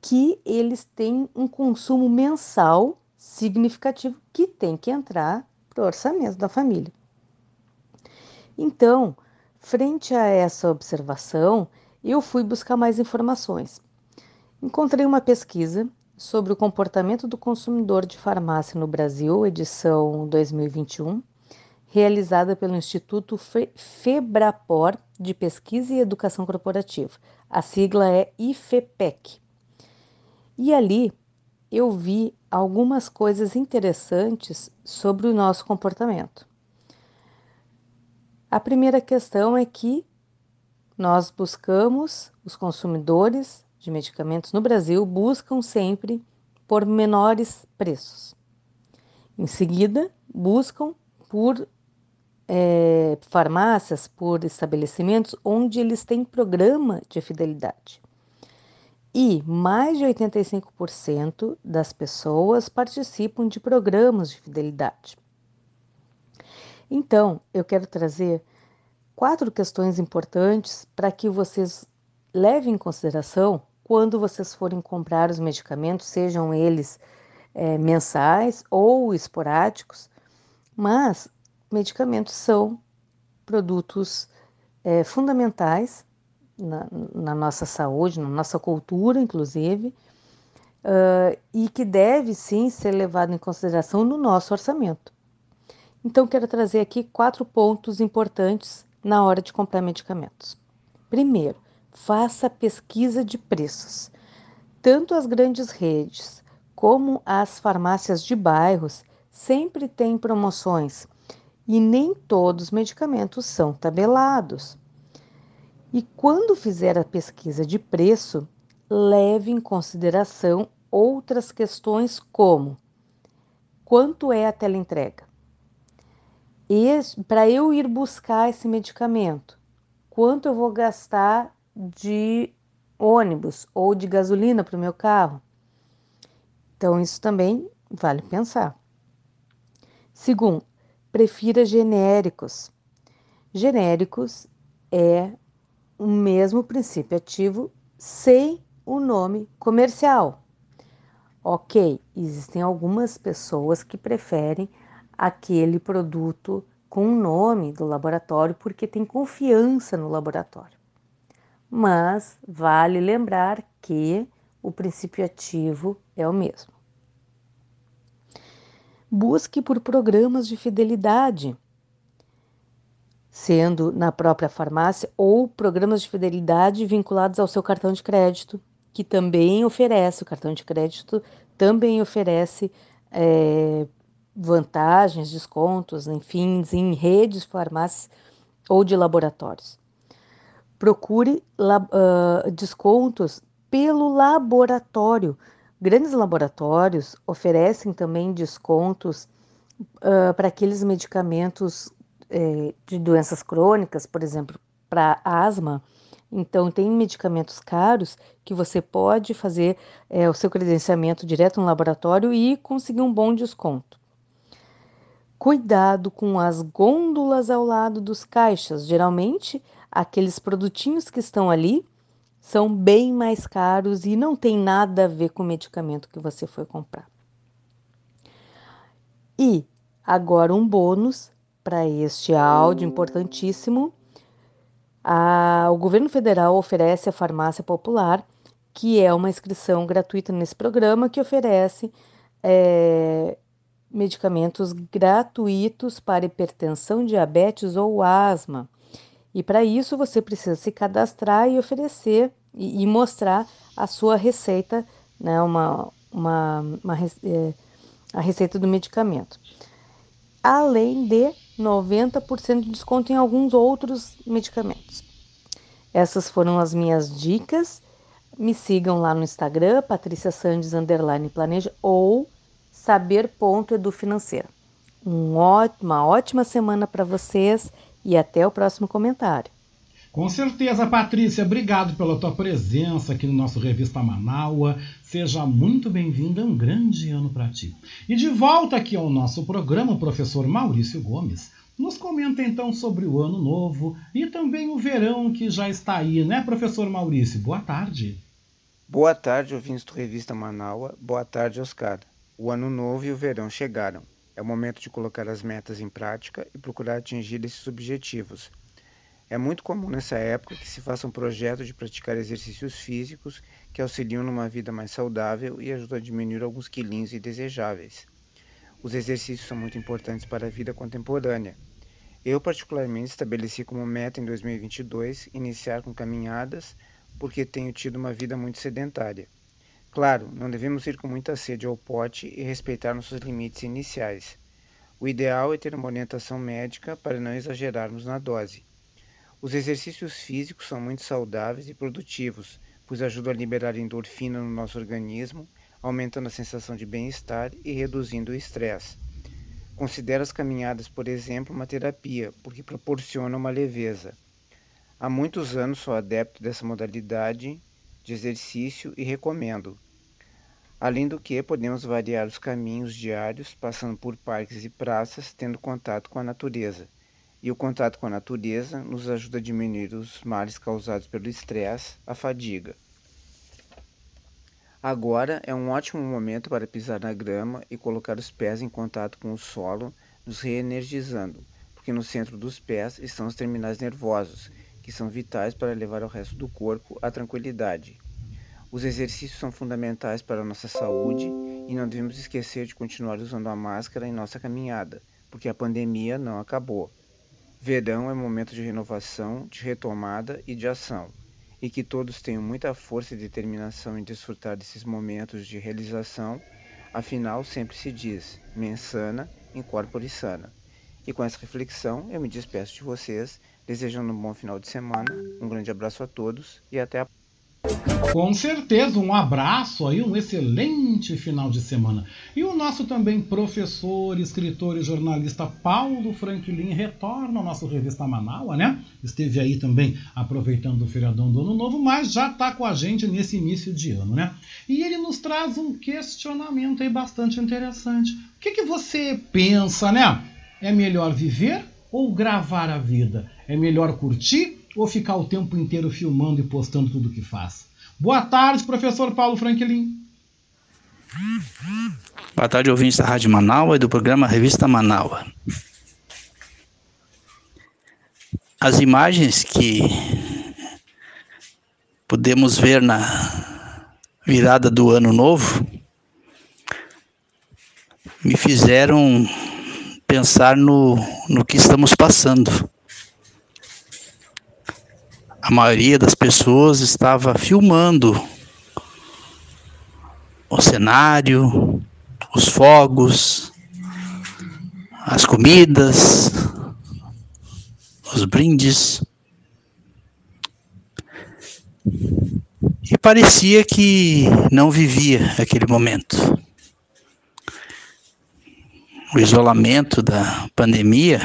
que eles têm um consumo mensal significativo que tem que entrar para o orçamento da família. Então, frente a essa observação, eu fui buscar mais informações. Encontrei uma pesquisa sobre o comportamento do consumidor de farmácia no Brasil, edição 2021, realizada pelo Instituto Febrapor de Pesquisa e Educação Corporativa. A sigla é IFEPEC. E ali eu vi algumas coisas interessantes sobre o nosso comportamento. A primeira questão é que nós buscamos, os consumidores, de medicamentos no Brasil buscam sempre por menores preços. Em seguida, buscam por é, farmácias, por estabelecimentos onde eles têm programa de fidelidade. E mais de 85% das pessoas participam de programas de fidelidade. Então, eu quero trazer quatro questões importantes para que vocês levem em consideração quando vocês forem comprar os medicamentos, sejam eles é, mensais ou esporádicos, mas medicamentos são produtos é, fundamentais na, na, nossa saúde, na nossa cultura, inclusive, uh, e que deve sim ser levado em consideração no nosso orçamento. Então, quero trazer aqui quatro pontos importantes na hora de comprar medicamentos. Primeiro, faça pesquisa de preços. Tanto as grandes redes como as farmácias de bairros sempre têm promoções e nem todos os medicamentos são tabelados. E quando fizer a pesquisa de preço, leve em consideração outras questões como quanto é a teleentrega? Para eu ir buscar esse medicamento, quanto eu vou gastar de ônibus ou de gasolina para o meu carro? Então, isso também vale pensar. Segundo, prefira genéricos. Genéricos é o mesmo princípio ativo sem o nome comercial. Ok, existem algumas pessoas que preferem aquele produto com o nome do laboratório porque tem confiança no laboratório. Mas vale lembrar que o princípio ativo é o mesmo. Busque por programas de fidelidade, sendo na própria farmácia ou programas de fidelidade vinculados ao seu cartão de crédito, que também oferece, o cartão de crédito também oferece é, vantagens, descontos, enfim, em redes, farmácias ou de laboratórios. Procure uh, descontos pelo laboratório. Grandes laboratórios oferecem também descontos uh, para aqueles medicamentos eh, de doenças crônicas, por exemplo, para asma, então, tem medicamentos caros que você pode fazer é, o seu credenciamento direto no laboratório e conseguir um bom desconto. Cuidado com as gôndolas ao lado dos caixas. Geralmente, aqueles produtinhos que estão ali são bem mais caros e não tem nada a ver com o medicamento que você foi comprar. E agora um bônus para este áudio importantíssimo a, o governo federal oferece a farmácia popular, que é uma inscrição gratuita nesse programa que oferece é, medicamentos gratuitos para hipertensão, diabetes ou asma. E para isso você precisa se cadastrar e oferecer e, e mostrar a sua receita, né, uma, uma, uma é, a receita do medicamento. Além de 90% de desconto em alguns outros medicamentos. Essas foram as minhas dicas. Me sigam lá no Instagram, Patrícia Sandes underline planeja ou saber ponto edu financeira. Um uma ótima semana para vocês e até o próximo comentário. Com certeza, Patrícia, obrigado pela tua presença aqui no nosso Revista Manaua. Seja muito bem-vinda, um grande ano para ti. E de volta aqui ao nosso programa, o professor Maurício Gomes nos comenta então sobre o ano novo e também o verão que já está aí, né, professor Maurício? Boa tarde. Boa tarde, ouvintes do Revista Manaua. Boa tarde, Oscar. O ano novo e o verão chegaram. É o momento de colocar as metas em prática e procurar atingir esses objetivos. É muito comum nessa época que se faça um projeto de praticar exercícios físicos que auxiliam numa vida mais saudável e ajudam a diminuir alguns quilinhos indesejáveis. Os exercícios são muito importantes para a vida contemporânea. Eu, particularmente, estabeleci como meta em 2022 iniciar com caminhadas, porque tenho tido uma vida muito sedentária. Claro, não devemos ir com muita sede ao pote e respeitar nossos limites iniciais. O ideal é ter uma orientação médica para não exagerarmos na dose. Os exercícios físicos são muito saudáveis e produtivos, pois ajudam a liberar endorfina no nosso organismo, aumentando a sensação de bem-estar e reduzindo o estresse. Considero as caminhadas, por exemplo, uma terapia, porque proporciona uma leveza. Há muitos anos sou adepto dessa modalidade de exercício e recomendo. Além do que, podemos variar os caminhos diários, passando por parques e praças, tendo contato com a natureza. E o contato com a natureza nos ajuda a diminuir os males causados pelo estresse, a fadiga. Agora é um ótimo momento para pisar na grama e colocar os pés em contato com o solo, nos reenergizando, porque no centro dos pés estão os terminais nervosos, que são vitais para levar ao resto do corpo a tranquilidade. Os exercícios são fundamentais para a nossa saúde e não devemos esquecer de continuar usando a máscara em nossa caminhada, porque a pandemia não acabou. Verão é momento de renovação, de retomada e de ação e que todos tenham muita força e determinação em desfrutar desses momentos de realização, afinal sempre se diz, mens sana in corpore sana. E com essa reflexão, eu me despeço de vocês, desejando um bom final de semana. Um grande abraço a todos e até a com certeza, um abraço aí, um excelente final de semana. E o nosso também professor, escritor e jornalista Paulo Franklin retorna ao nosso Revista Manaus, né? Esteve aí também aproveitando o feriadão do Ano Novo, mas já está com a gente nesse início de ano, né? E ele nos traz um questionamento aí bastante interessante. O que, que você pensa, né? É melhor viver ou gravar a vida? É melhor curtir ou ficar o tempo inteiro filmando e postando tudo que faz? Boa tarde, professor Paulo Franklin. Boa tarde, ouvintes da Rádio Manaus e do programa Revista Manaus. As imagens que podemos ver na virada do ano novo me fizeram pensar no, no que estamos passando a maioria das pessoas estava filmando o cenário, os fogos, as comidas, os brindes. E parecia que não vivia aquele momento. O isolamento da pandemia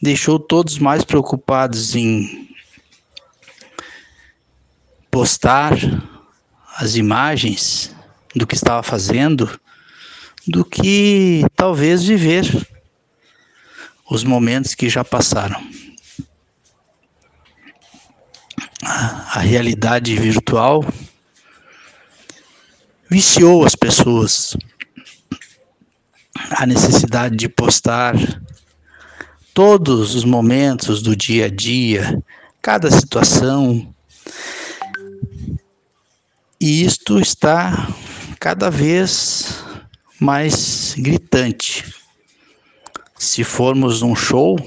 deixou todos mais preocupados em postar as imagens do que estava fazendo do que talvez viver os momentos que já passaram. A realidade virtual viciou as pessoas. A necessidade de postar todos os momentos do dia a dia, cada situação, e isto está cada vez mais gritante. Se formos num show,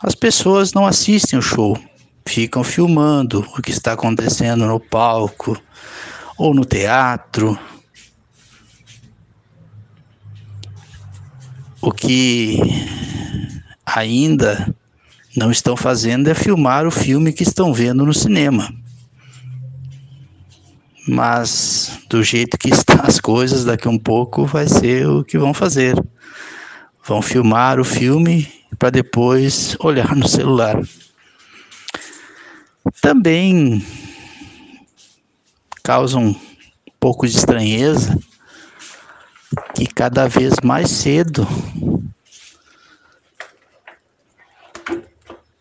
as pessoas não assistem o show, ficam filmando o que está acontecendo no palco ou no teatro. O que ainda não estão fazendo é filmar o filme que estão vendo no cinema. Mas do jeito que estão as coisas, daqui a um pouco vai ser o que vão fazer. Vão filmar o filme para depois olhar no celular. Também causa um pouco de estranheza que cada vez mais cedo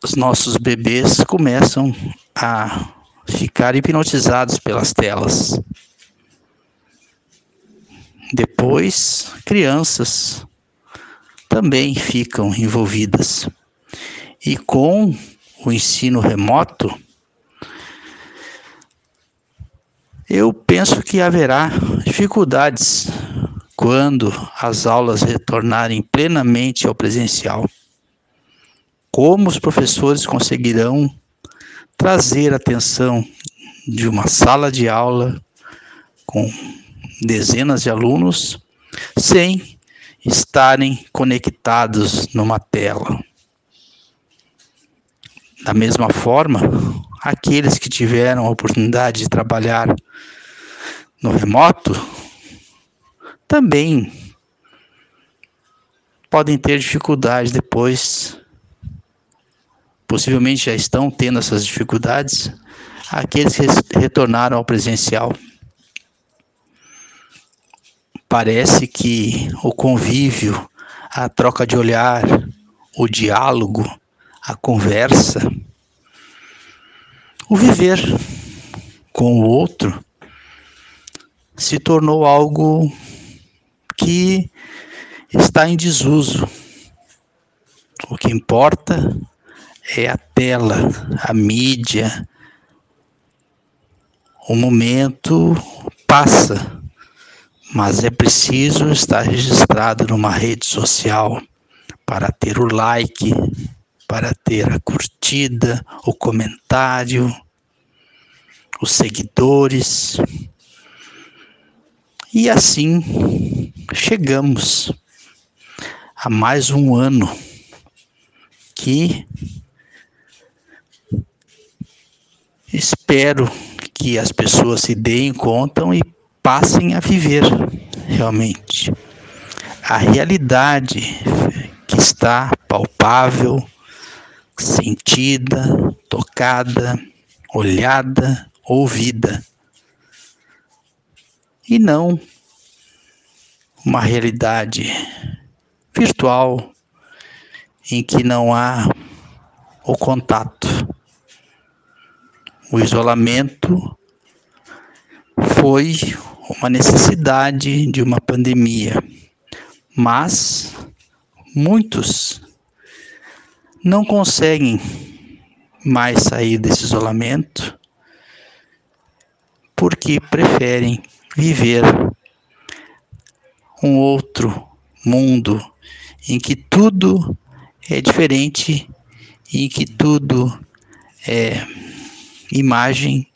os nossos bebês começam a ficar hipnotizados pelas telas. Depois, crianças também ficam envolvidas. E com o ensino remoto, eu penso que haverá dificuldades quando as aulas retornarem plenamente ao presencial. Como os professores conseguirão trazer a atenção de uma sala de aula com dezenas de alunos sem estarem conectados numa tela. Da mesma forma, aqueles que tiveram a oportunidade de trabalhar no remoto também podem ter dificuldade depois possivelmente já estão tendo essas dificuldades, aqueles que retornaram ao presencial. Parece que o convívio, a troca de olhar, o diálogo, a conversa, o viver com o outro se tornou algo que está em desuso. O que importa é a tela, a mídia. O momento passa, mas é preciso estar registrado numa rede social para ter o like, para ter a curtida, o comentário, os seguidores. E assim chegamos há mais um ano que espero que as pessoas se deem conta e passem a viver realmente a realidade que está palpável, sentida, tocada, olhada, ouvida. E não uma realidade virtual em que não há o contato. O isolamento foi uma necessidade de uma pandemia, mas muitos não conseguem mais sair desse isolamento porque preferem viver um outro mundo em que tudo é diferente, em que tudo é imagem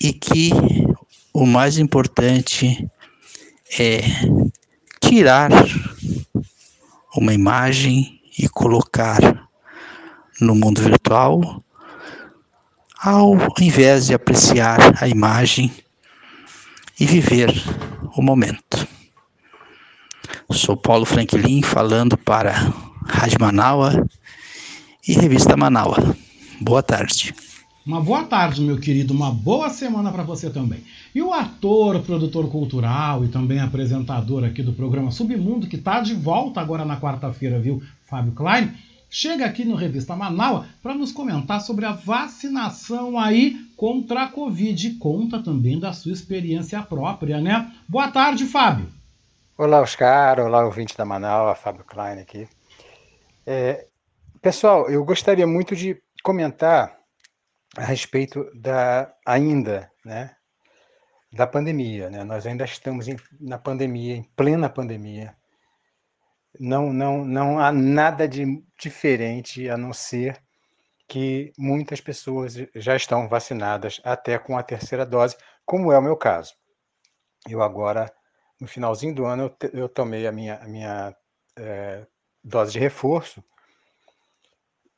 e que o mais importante é tirar uma imagem e colocar no mundo virtual, ao invés de apreciar a imagem e viver o momento. Sou Paulo Franklin falando para Rádio Manaua e Revista Manaua. Boa tarde. Uma boa tarde, meu querido. Uma boa semana para você também. E o ator, produtor cultural e também apresentador aqui do programa Submundo, que está de volta agora na quarta-feira, viu? Fábio Klein, chega aqui no Revista Manaus para nos comentar sobre a vacinação aí contra a Covid. Conta também da sua experiência própria, né? Boa tarde, Fábio. Olá, Oscar. Olá, ouvinte da Manaus, Fábio Klein aqui. É, pessoal, eu gostaria muito de comentar a respeito da ainda, né, da pandemia, né? Nós ainda estamos em, na pandemia, em plena pandemia. Não, não, não há nada de diferente a não ser que muitas pessoas já estão vacinadas até com a terceira dose, como é o meu caso. Eu agora, no finalzinho do ano, eu, tomei a minha, a minha é, dose de reforço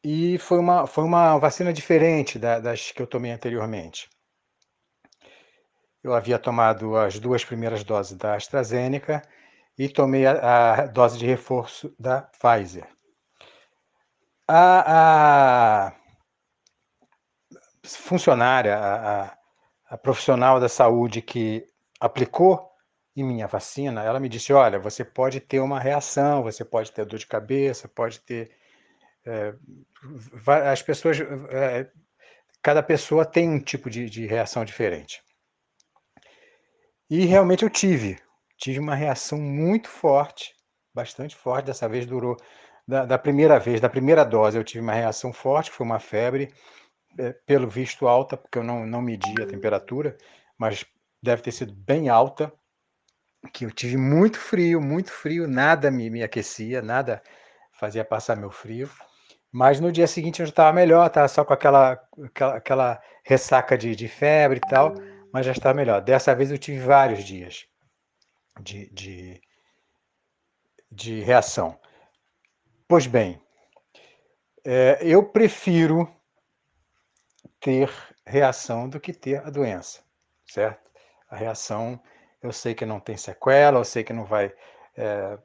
e foi uma, foi uma vacina diferente da, das que eu tomei anteriormente. Eu havia tomado as duas primeiras doses da AstraZeneca e tomei a, a dose de reforço da Pfizer. A, a funcionária, a, a, profissional da saúde que aplicou em minha vacina, ela me disse: olha, você pode ter uma reação, você pode ter dor de cabeça, pode ter é, as pessoas, é, cada pessoa tem um tipo de, de, reação diferente. E realmente eu tive, tive uma reação muito forte, bastante forte. Dessa vez durou da, da primeira vez, da primeira dose, eu tive uma reação forte, foi uma febre, é, pelo visto alta, porque eu não, não medi a temperatura, mas deve ter sido bem alta. Que eu tive muito frio, muito frio, nada me, me aquecia, nada fazia passar meu frio. Mas no dia seguinte eu já estava melhor, estava só com aquela, aquela, aquela ressaca de, de, febre e tal, mas já estava melhor. Dessa vez eu tive vários dias de, de, de reação. Pois bem, é, eu prefiro ter reação do que ter a doença, certo? A reação eu sei que não tem sequela, eu sei que não vai é,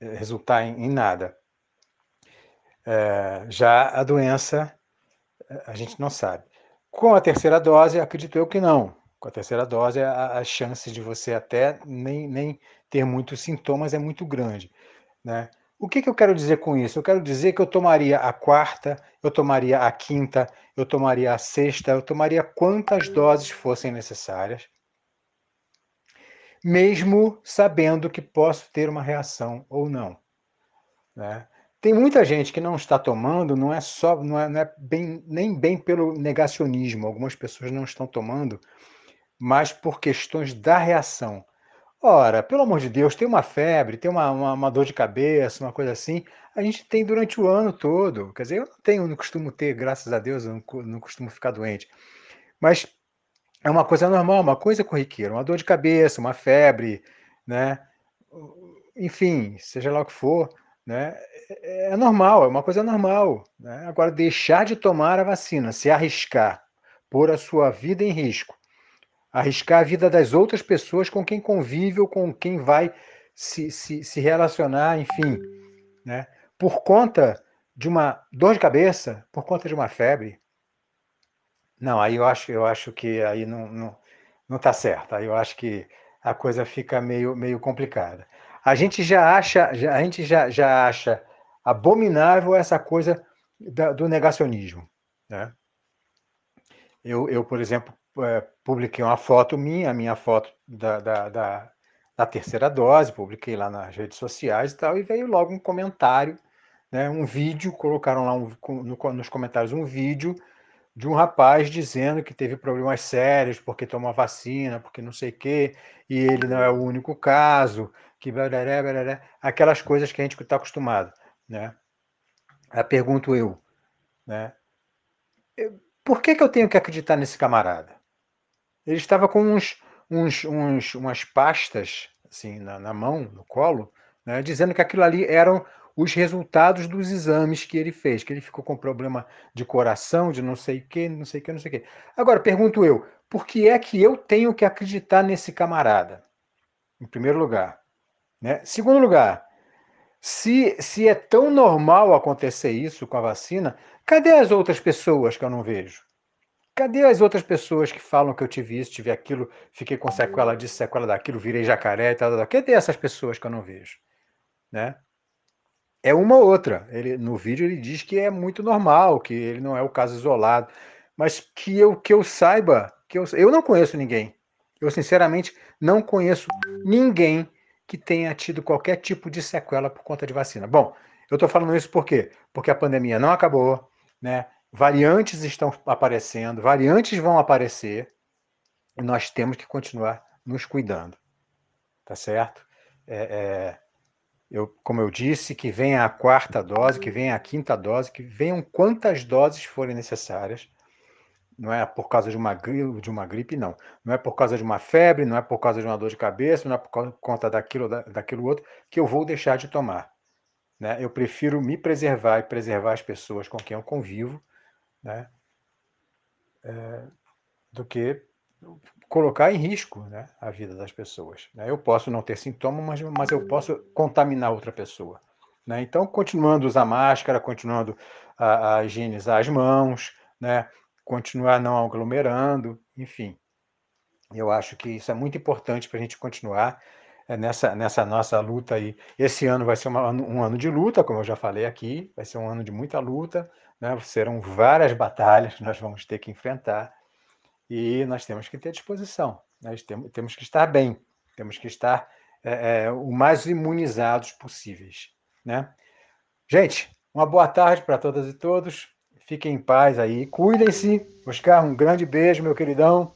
resultar em, em nada é, já a doença, a gente não sabe. Com a terceira dose, acredito eu que não. Com a terceira dose, a, a chance de você até nem, nem ter muitos sintomas é muito grande. Né? O que, que eu quero dizer com isso? Eu quero dizer que eu tomaria a quarta, eu tomaria a quinta, eu tomaria a sexta, eu tomaria quantas doses fossem necessárias, mesmo sabendo que posso ter uma reação ou não. Né? Tem muita gente que não está tomando, não é só, não é, não é bem, nem bem pelo negacionismo. Algumas pessoas não estão tomando, mas por questões da reação. Ora, pelo amor de Deus, tem uma febre, tem uma, uma, uma, dor de cabeça, uma coisa assim, a gente tem durante o ano todo. Quer dizer, eu não tenho, não costumo ter, graças a Deus, eu não, não costumo ficar doente. Mas é uma coisa normal, uma coisa corriqueira, uma dor de cabeça, uma febre, né? enfim, seja lá o que for, né? É, é normal, é uma coisa normal. Né? Agora, deixar de tomar a vacina, se arriscar, pôr a sua vida em risco, arriscar a vida das outras pessoas com quem convive ou com quem vai se, se, se relacionar, enfim, né? por conta de uma dor de cabeça, por conta de uma febre. Não, aí eu acho, eu acho que aí não, não, não tá certo. Aí eu acho que a coisa fica meio, meio complicada. A gente já acha, já, a gente já, já acha abominável essa coisa da, do negacionismo. Né? Eu, eu, por exemplo, é, publiquei uma foto minha, a minha foto da, da, da, da, terceira dose, publiquei lá nas redes sociais e tal, e veio logo um comentário, né, um vídeo, colocaram lá um, no, nos comentários um vídeo de um rapaz dizendo que teve problemas sérios porque tomou vacina, porque não sei o quê, e ele não é o único caso, que bararé, bararé, aquelas coisas que a gente está acostumado, né? Aí pergunto eu, né? Por que, que eu tenho que acreditar nesse camarada? Ele estava com uns, uns, uns umas pastas assim na, na mão, no colo, né, dizendo que aquilo ali eram os resultados dos exames que ele fez, que ele ficou com problema de coração, de não sei o que, não sei o que, não sei o que. Agora, pergunto eu, por que é que eu tenho que acreditar nesse camarada? Em primeiro lugar. Né? Segundo lugar, se, se é tão normal acontecer isso com a vacina, cadê as outras pessoas que eu não vejo? Cadê as outras pessoas que falam que eu tive isso, tive aquilo, fiquei com sequela disso, sequela daquilo, virei jacaré e tal, tal, tal. Cadê essas pessoas que eu não vejo? Né? É uma ou outra. Ele, no vídeo ele diz que é muito normal, que ele não é o caso isolado, mas que eu, que eu saiba, que eu, eu não conheço ninguém. Eu, sinceramente, não conheço ninguém que tenha tido qualquer tipo de sequela por conta de vacina. Bom, eu estou falando isso por quê? Porque a pandemia não acabou, né? Variantes estão aparecendo, variantes vão aparecer, e nós temos que continuar nos cuidando. Tá certo? É, é, eu, como eu disse, que venha a quarta dose, que venha a quinta dose, que venham quantas doses forem necessárias. Não é por causa de uma, de uma gripe, não. Não é por causa de uma febre, não é por causa de uma dor de cabeça, não é por conta daquilo, daquilo outro, que eu vou deixar de tomar. Né? Eu prefiro me preservar e preservar as pessoas com quem eu convivo, né? É, do que colocar em risco né, a vida das pessoas. Né? Eu posso não ter sintomas, mas, mas eu posso contaminar outra pessoa. Né? Então, continuando a usar máscara, continuando a, a higienizar as mãos, né? continuar não aglomerando, enfim. Eu acho que isso é muito importante para a gente continuar é, nessa, nessa nossa luta aí. Esse ano vai ser uma, um ano de luta, como eu já falei aqui, vai ser um ano de muita luta, né? serão várias batalhas que nós vamos ter que enfrentar e nós temos que ter disposição, nós temos, temos que estar bem, temos que estar é, é, o mais imunizados possíveis. Né? Gente, uma boa tarde para todas e todos. Fiquem em paz aí. Cuidem-se. Oscar, um grande beijo, meu queridão.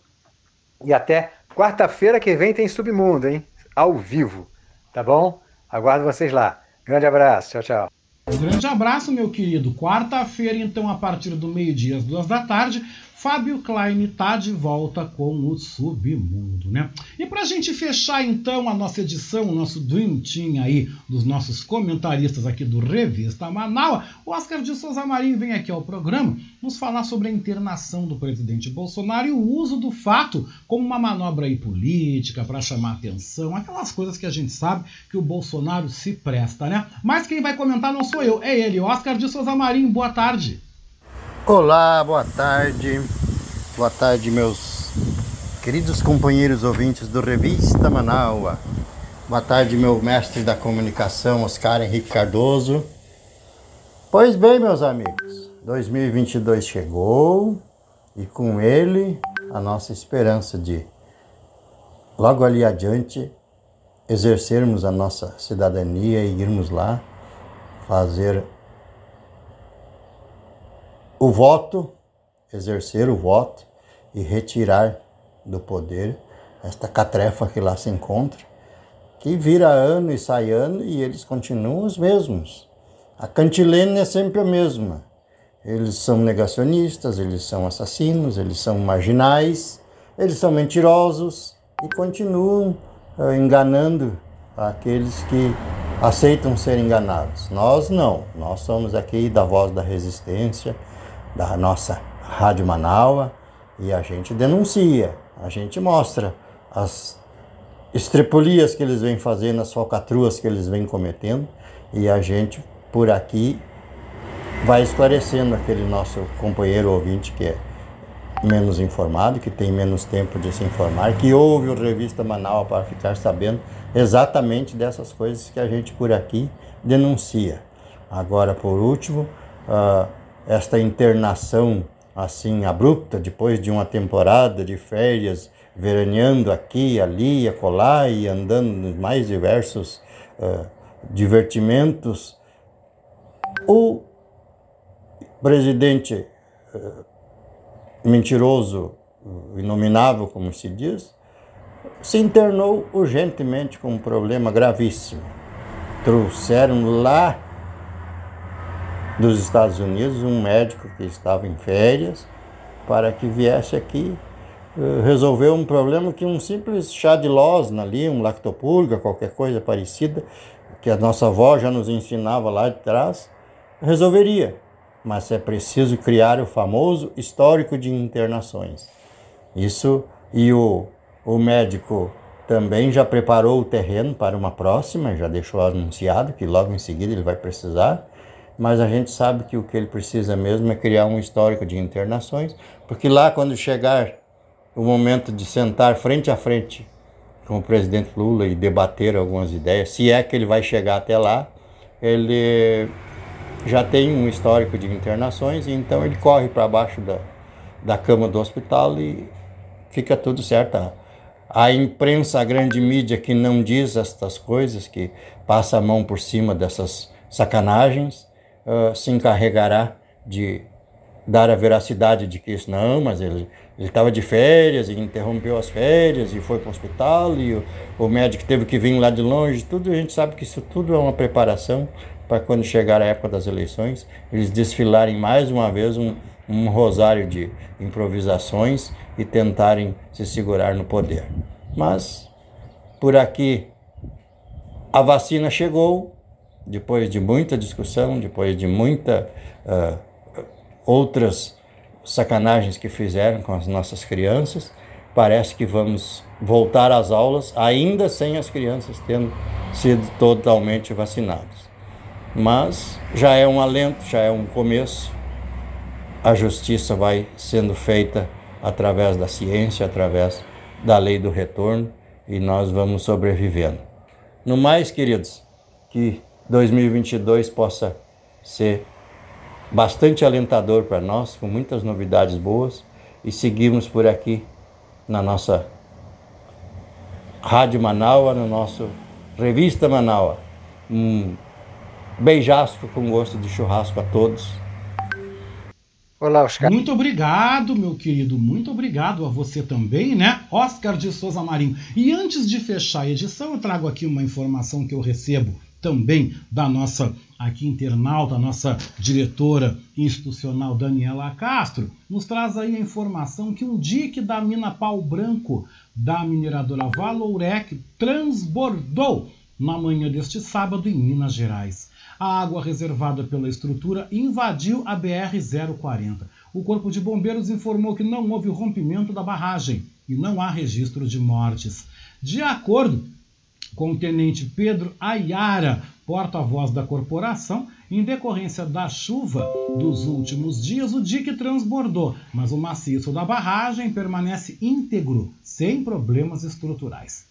E até quarta-feira que vem tem Submundo, hein? Ao vivo. Tá bom? Aguardo vocês lá. Grande abraço. Tchau, tchau. Um grande abraço, meu querido. Quarta-feira, então, a partir do meio-dia às duas da tarde, Fábio Klein está de volta com o Submundo, né? E para a gente fechar então a nossa edição, o nosso Dream Team aí dos nossos comentaristas aqui do Revista Manaus, o Oscar de Souza Marinho vem aqui ao programa nos falar sobre a internação do presidente Bolsonaro e o uso do fato como uma manobra aí política para chamar atenção, aquelas coisas que a gente sabe que o Bolsonaro se presta, né? Mas quem vai comentar não sou eu, é ele, Oscar de Souza Marinho. Boa tarde. Olá, boa tarde. Boa tarde, meus queridos companheiros ouvintes do Revista Manaua. Boa tarde, meu mestre da comunicação, Oscar Henrique Cardoso. Pois bem, meus amigos, 2022 chegou e com ele a nossa esperança de logo ali adiante exercermos a nossa cidadania e irmos lá fazer o voto, exercer o voto e retirar do poder esta catrefa que lá se encontra, que vira ano e sai ano e eles continuam os mesmos. A cantilena é sempre a mesma. Eles são negacionistas, eles são assassinos, eles são marginais, eles são mentirosos e continuam uh, enganando aqueles que aceitam ser enganados. Nós não, nós somos aqui da Voz da Resistência, da nossa Rádio Manaua, e a gente denuncia, a gente mostra as estrepolias que eles vêm fazendo, as falcatruas que eles vêm cometendo, e a gente por aqui vai esclarecendo aquele nosso companheiro ouvinte que é menos informado, que tem menos tempo de se informar, que ouve o Revista Manaus para ficar sabendo exatamente dessas coisas que a gente por aqui denuncia. Agora, por último, uh, esta internação assim abrupta, depois de uma temporada de férias, veraneando aqui, ali, acolá e andando nos mais diversos uh, divertimentos, o presidente uh, mentiroso, inominável, como se diz, se internou urgentemente com um problema gravíssimo. Trouxeram lá dos Estados Unidos um médico que estava em férias para que viesse aqui eh, resolver um problema que um simples chá de losna ali, um lactopurga, qualquer coisa parecida, que a nossa avó já nos ensinava lá de trás, resolveria mas é preciso criar o famoso histórico de internações. Isso e o, o médico também já preparou o terreno para uma próxima, já deixou anunciado que logo em seguida ele vai precisar, mas a gente sabe que o que ele precisa mesmo é criar um histórico de internações, porque lá quando chegar o momento de sentar frente a frente com o presidente Lula e debater algumas ideias, se é que ele vai chegar até lá, ele já tem um histórico de internações, então ele corre para baixo da, da cama do hospital e fica tudo certo. A imprensa, a grande mídia que não diz estas coisas, que passa a mão por cima dessas sacanagens, uh, se encarregará de dar a veracidade de que isso não, mas ele estava de férias e interrompeu as férias e foi para o hospital e o, o médico teve que vir lá de longe, tudo a gente sabe que isso tudo é uma preparação para quando chegar a época das eleições, eles desfilarem mais uma vez um, um rosário de improvisações e tentarem se segurar no poder. Mas, por aqui, a vacina chegou, depois de muita discussão, depois de muita uh, outras sacanagens que fizeram com as nossas crianças, parece que vamos voltar às aulas, ainda sem as crianças tendo sido totalmente vacinadas mas já é um alento, já é um começo. A justiça vai sendo feita através da ciência, através da lei do retorno e nós vamos sobrevivendo. No mais, queridos, que 2022 possa ser bastante alentador para nós, com muitas novidades boas e seguirmos por aqui na nossa Rádio Manaua, no nosso Revista Manaua. Um Beijasco com gosto de churrasco a todos. Olá, Oscar. Muito obrigado, meu querido. Muito obrigado a você também, né? Oscar de Souza Marinho. E antes de fechar a edição, eu trago aqui uma informação que eu recebo também da nossa aqui internauta, nossa diretora institucional Daniela Castro, nos traz aí a informação que um dique da mina Pau Branco da mineradora Valourec transbordou na manhã deste sábado em Minas Gerais a água reservada pela estrutura invadiu a BR-040. O Corpo de Bombeiros informou que não houve rompimento da barragem e não há registro de mortes. De acordo com o tenente Pedro Ayara, porta-voz da corporação, em decorrência da chuva dos últimos dias, o dique transbordou, mas o maciço da barragem permanece íntegro, sem problemas estruturais.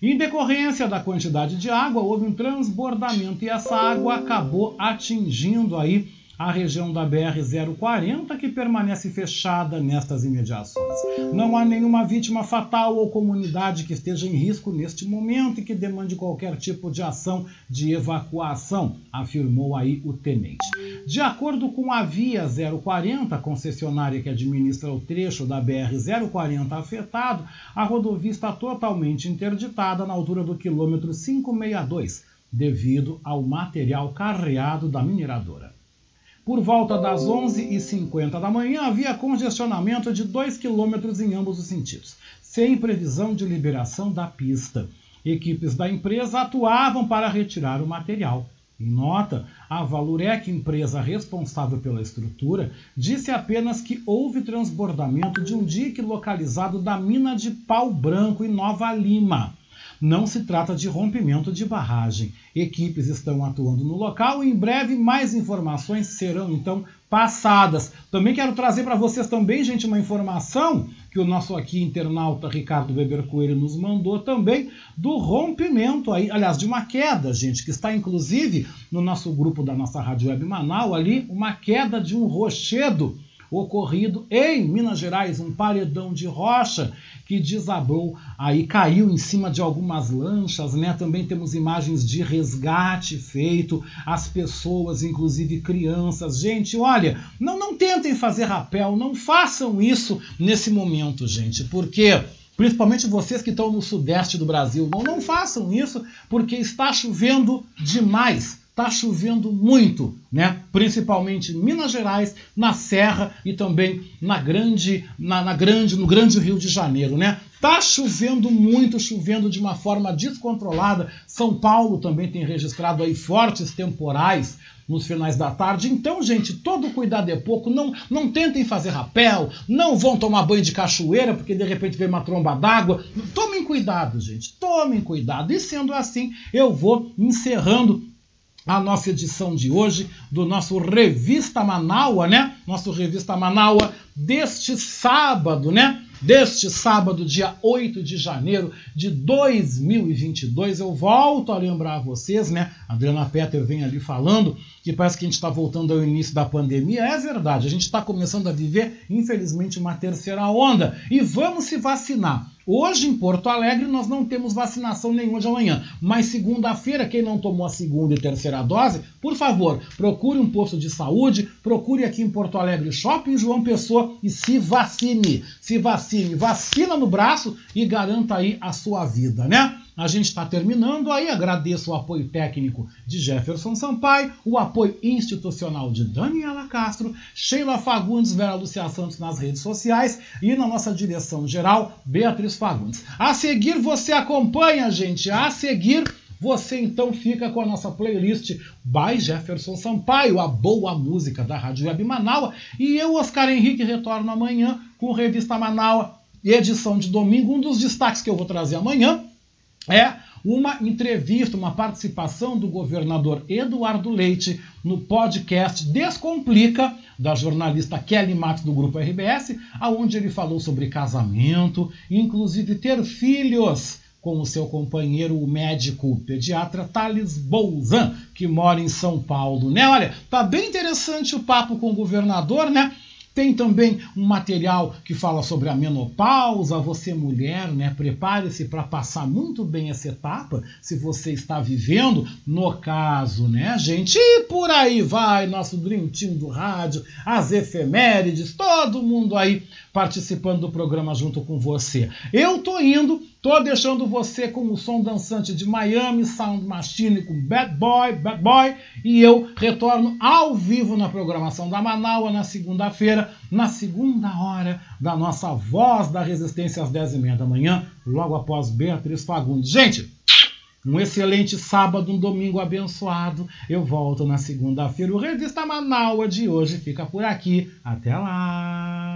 Em decorrência da quantidade de água, houve um transbordamento e essa água acabou atingindo aí a região da BR-040 que permanece fechada nestas imediações. Não há nenhuma vítima fatal ou comunidade que esteja em risco neste momento e que demande qualquer tipo de ação de evacuação, afirmou aí o tenente. De acordo com a Via 040, concessionária que administra o trecho da BR-040 afetado, a rodovia está totalmente interditada na altura do quilômetro 562, devido ao material carreado da mineradora. Por volta das 11h50 da manhã, havia congestionamento de 2 km em ambos os sentidos, sem previsão de liberação da pista. Equipes da empresa atuavam para retirar o material. Em nota, a Valurec, empresa responsável pela estrutura, disse apenas que houve transbordamento de um dique localizado da mina de Pau Branco em Nova Lima. Não se trata de rompimento de barragem. Equipes estão atuando no local e em breve mais informações serão então passadas. Também quero trazer para vocês também, gente, uma informação que o nosso aqui internauta Ricardo Weber Coelho nos mandou também do rompimento aí, aliás, de uma queda, gente, que está inclusive no nosso grupo da nossa Rádio Web Manaus ali, uma queda de um rochedo ocorrido em Minas Gerais, um paredão de rocha que desabou, aí caiu em cima de algumas lanchas, né? Também temos imagens de resgate feito, as pessoas, inclusive crianças. Gente, olha, não não tentem fazer rapel, não façam isso nesse momento, gente, porque principalmente vocês que estão no sudeste do Brasil, não, não façam isso porque está chovendo demais. Está chovendo muito, né? principalmente em Minas Gerais, na Serra e também na grande, na, na grande, no grande Rio de Janeiro. Né? Tá chovendo muito, chovendo de uma forma descontrolada. São Paulo também tem registrado aí fortes temporais nos finais da tarde. Então, gente, todo cuidado é pouco. Não, não tentem fazer rapel, não vão tomar banho de cachoeira porque de repente vem uma tromba d'água. Tomem cuidado, gente. Tomem cuidado. E sendo assim, eu vou encerrando a nossa edição de hoje do nosso Revista Manaua, né? Nosso Revista Manaua deste sábado, né? Deste sábado, dia 8 de janeiro de 2022. Eu volto a lembrar a vocês, né? A Adriana Petter vem ali falando que parece que a gente está voltando ao início da pandemia. É verdade, a gente está começando a viver, infelizmente, uma terceira onda. E vamos se vacinar. Hoje em Porto Alegre nós não temos vacinação nenhuma de amanhã, mas segunda-feira, quem não tomou a segunda e terceira dose, por favor, procure um posto de saúde, procure aqui em Porto Alegre Shopping João Pessoa e se vacine. Se vacine, vacina no braço e garanta aí a sua vida, né? A gente está terminando aí, agradeço o apoio técnico de Jefferson Sampaio, o apoio institucional de Daniela Castro, Sheila Fagundes, Vera Lucia Santos nas redes sociais e na nossa direção geral, Beatriz Fagundes. A seguir você acompanha, gente, a seguir você então fica com a nossa playlist by Jefferson Sampaio, a boa música da Rádio Web Manaua, e eu, Oscar Henrique, retorno amanhã com Revista Manaua, edição de domingo. Um dos destaques que eu vou trazer amanhã é uma entrevista, uma participação do governador Eduardo Leite no podcast Descomplica, da jornalista Kelly Matos do Grupo RBS, aonde ele falou sobre casamento, inclusive ter filhos com o seu companheiro, o médico pediatra Thales Bolzan, que mora em São Paulo, né? Olha, tá bem interessante o papo com o governador, né? Tem também um material que fala sobre a menopausa. Você, mulher, né? Prepare-se para passar muito bem essa etapa, se você está vivendo, no caso, né, gente? E por aí vai, nosso Team do rádio, as efemérides, todo mundo aí participando do programa junto com você. Eu tô indo, tô deixando você com o som dançante de Miami Sound Machine com Bad Boy, Bad Boy, e eu retorno ao vivo na programação da Manaua na segunda-feira, na segunda hora da nossa Voz da Resistência às 10h30 da manhã, logo após Beatriz Fagundes. Gente, um excelente sábado, um domingo abençoado. Eu volto na segunda-feira. O Revista Manaua de hoje fica por aqui. Até lá!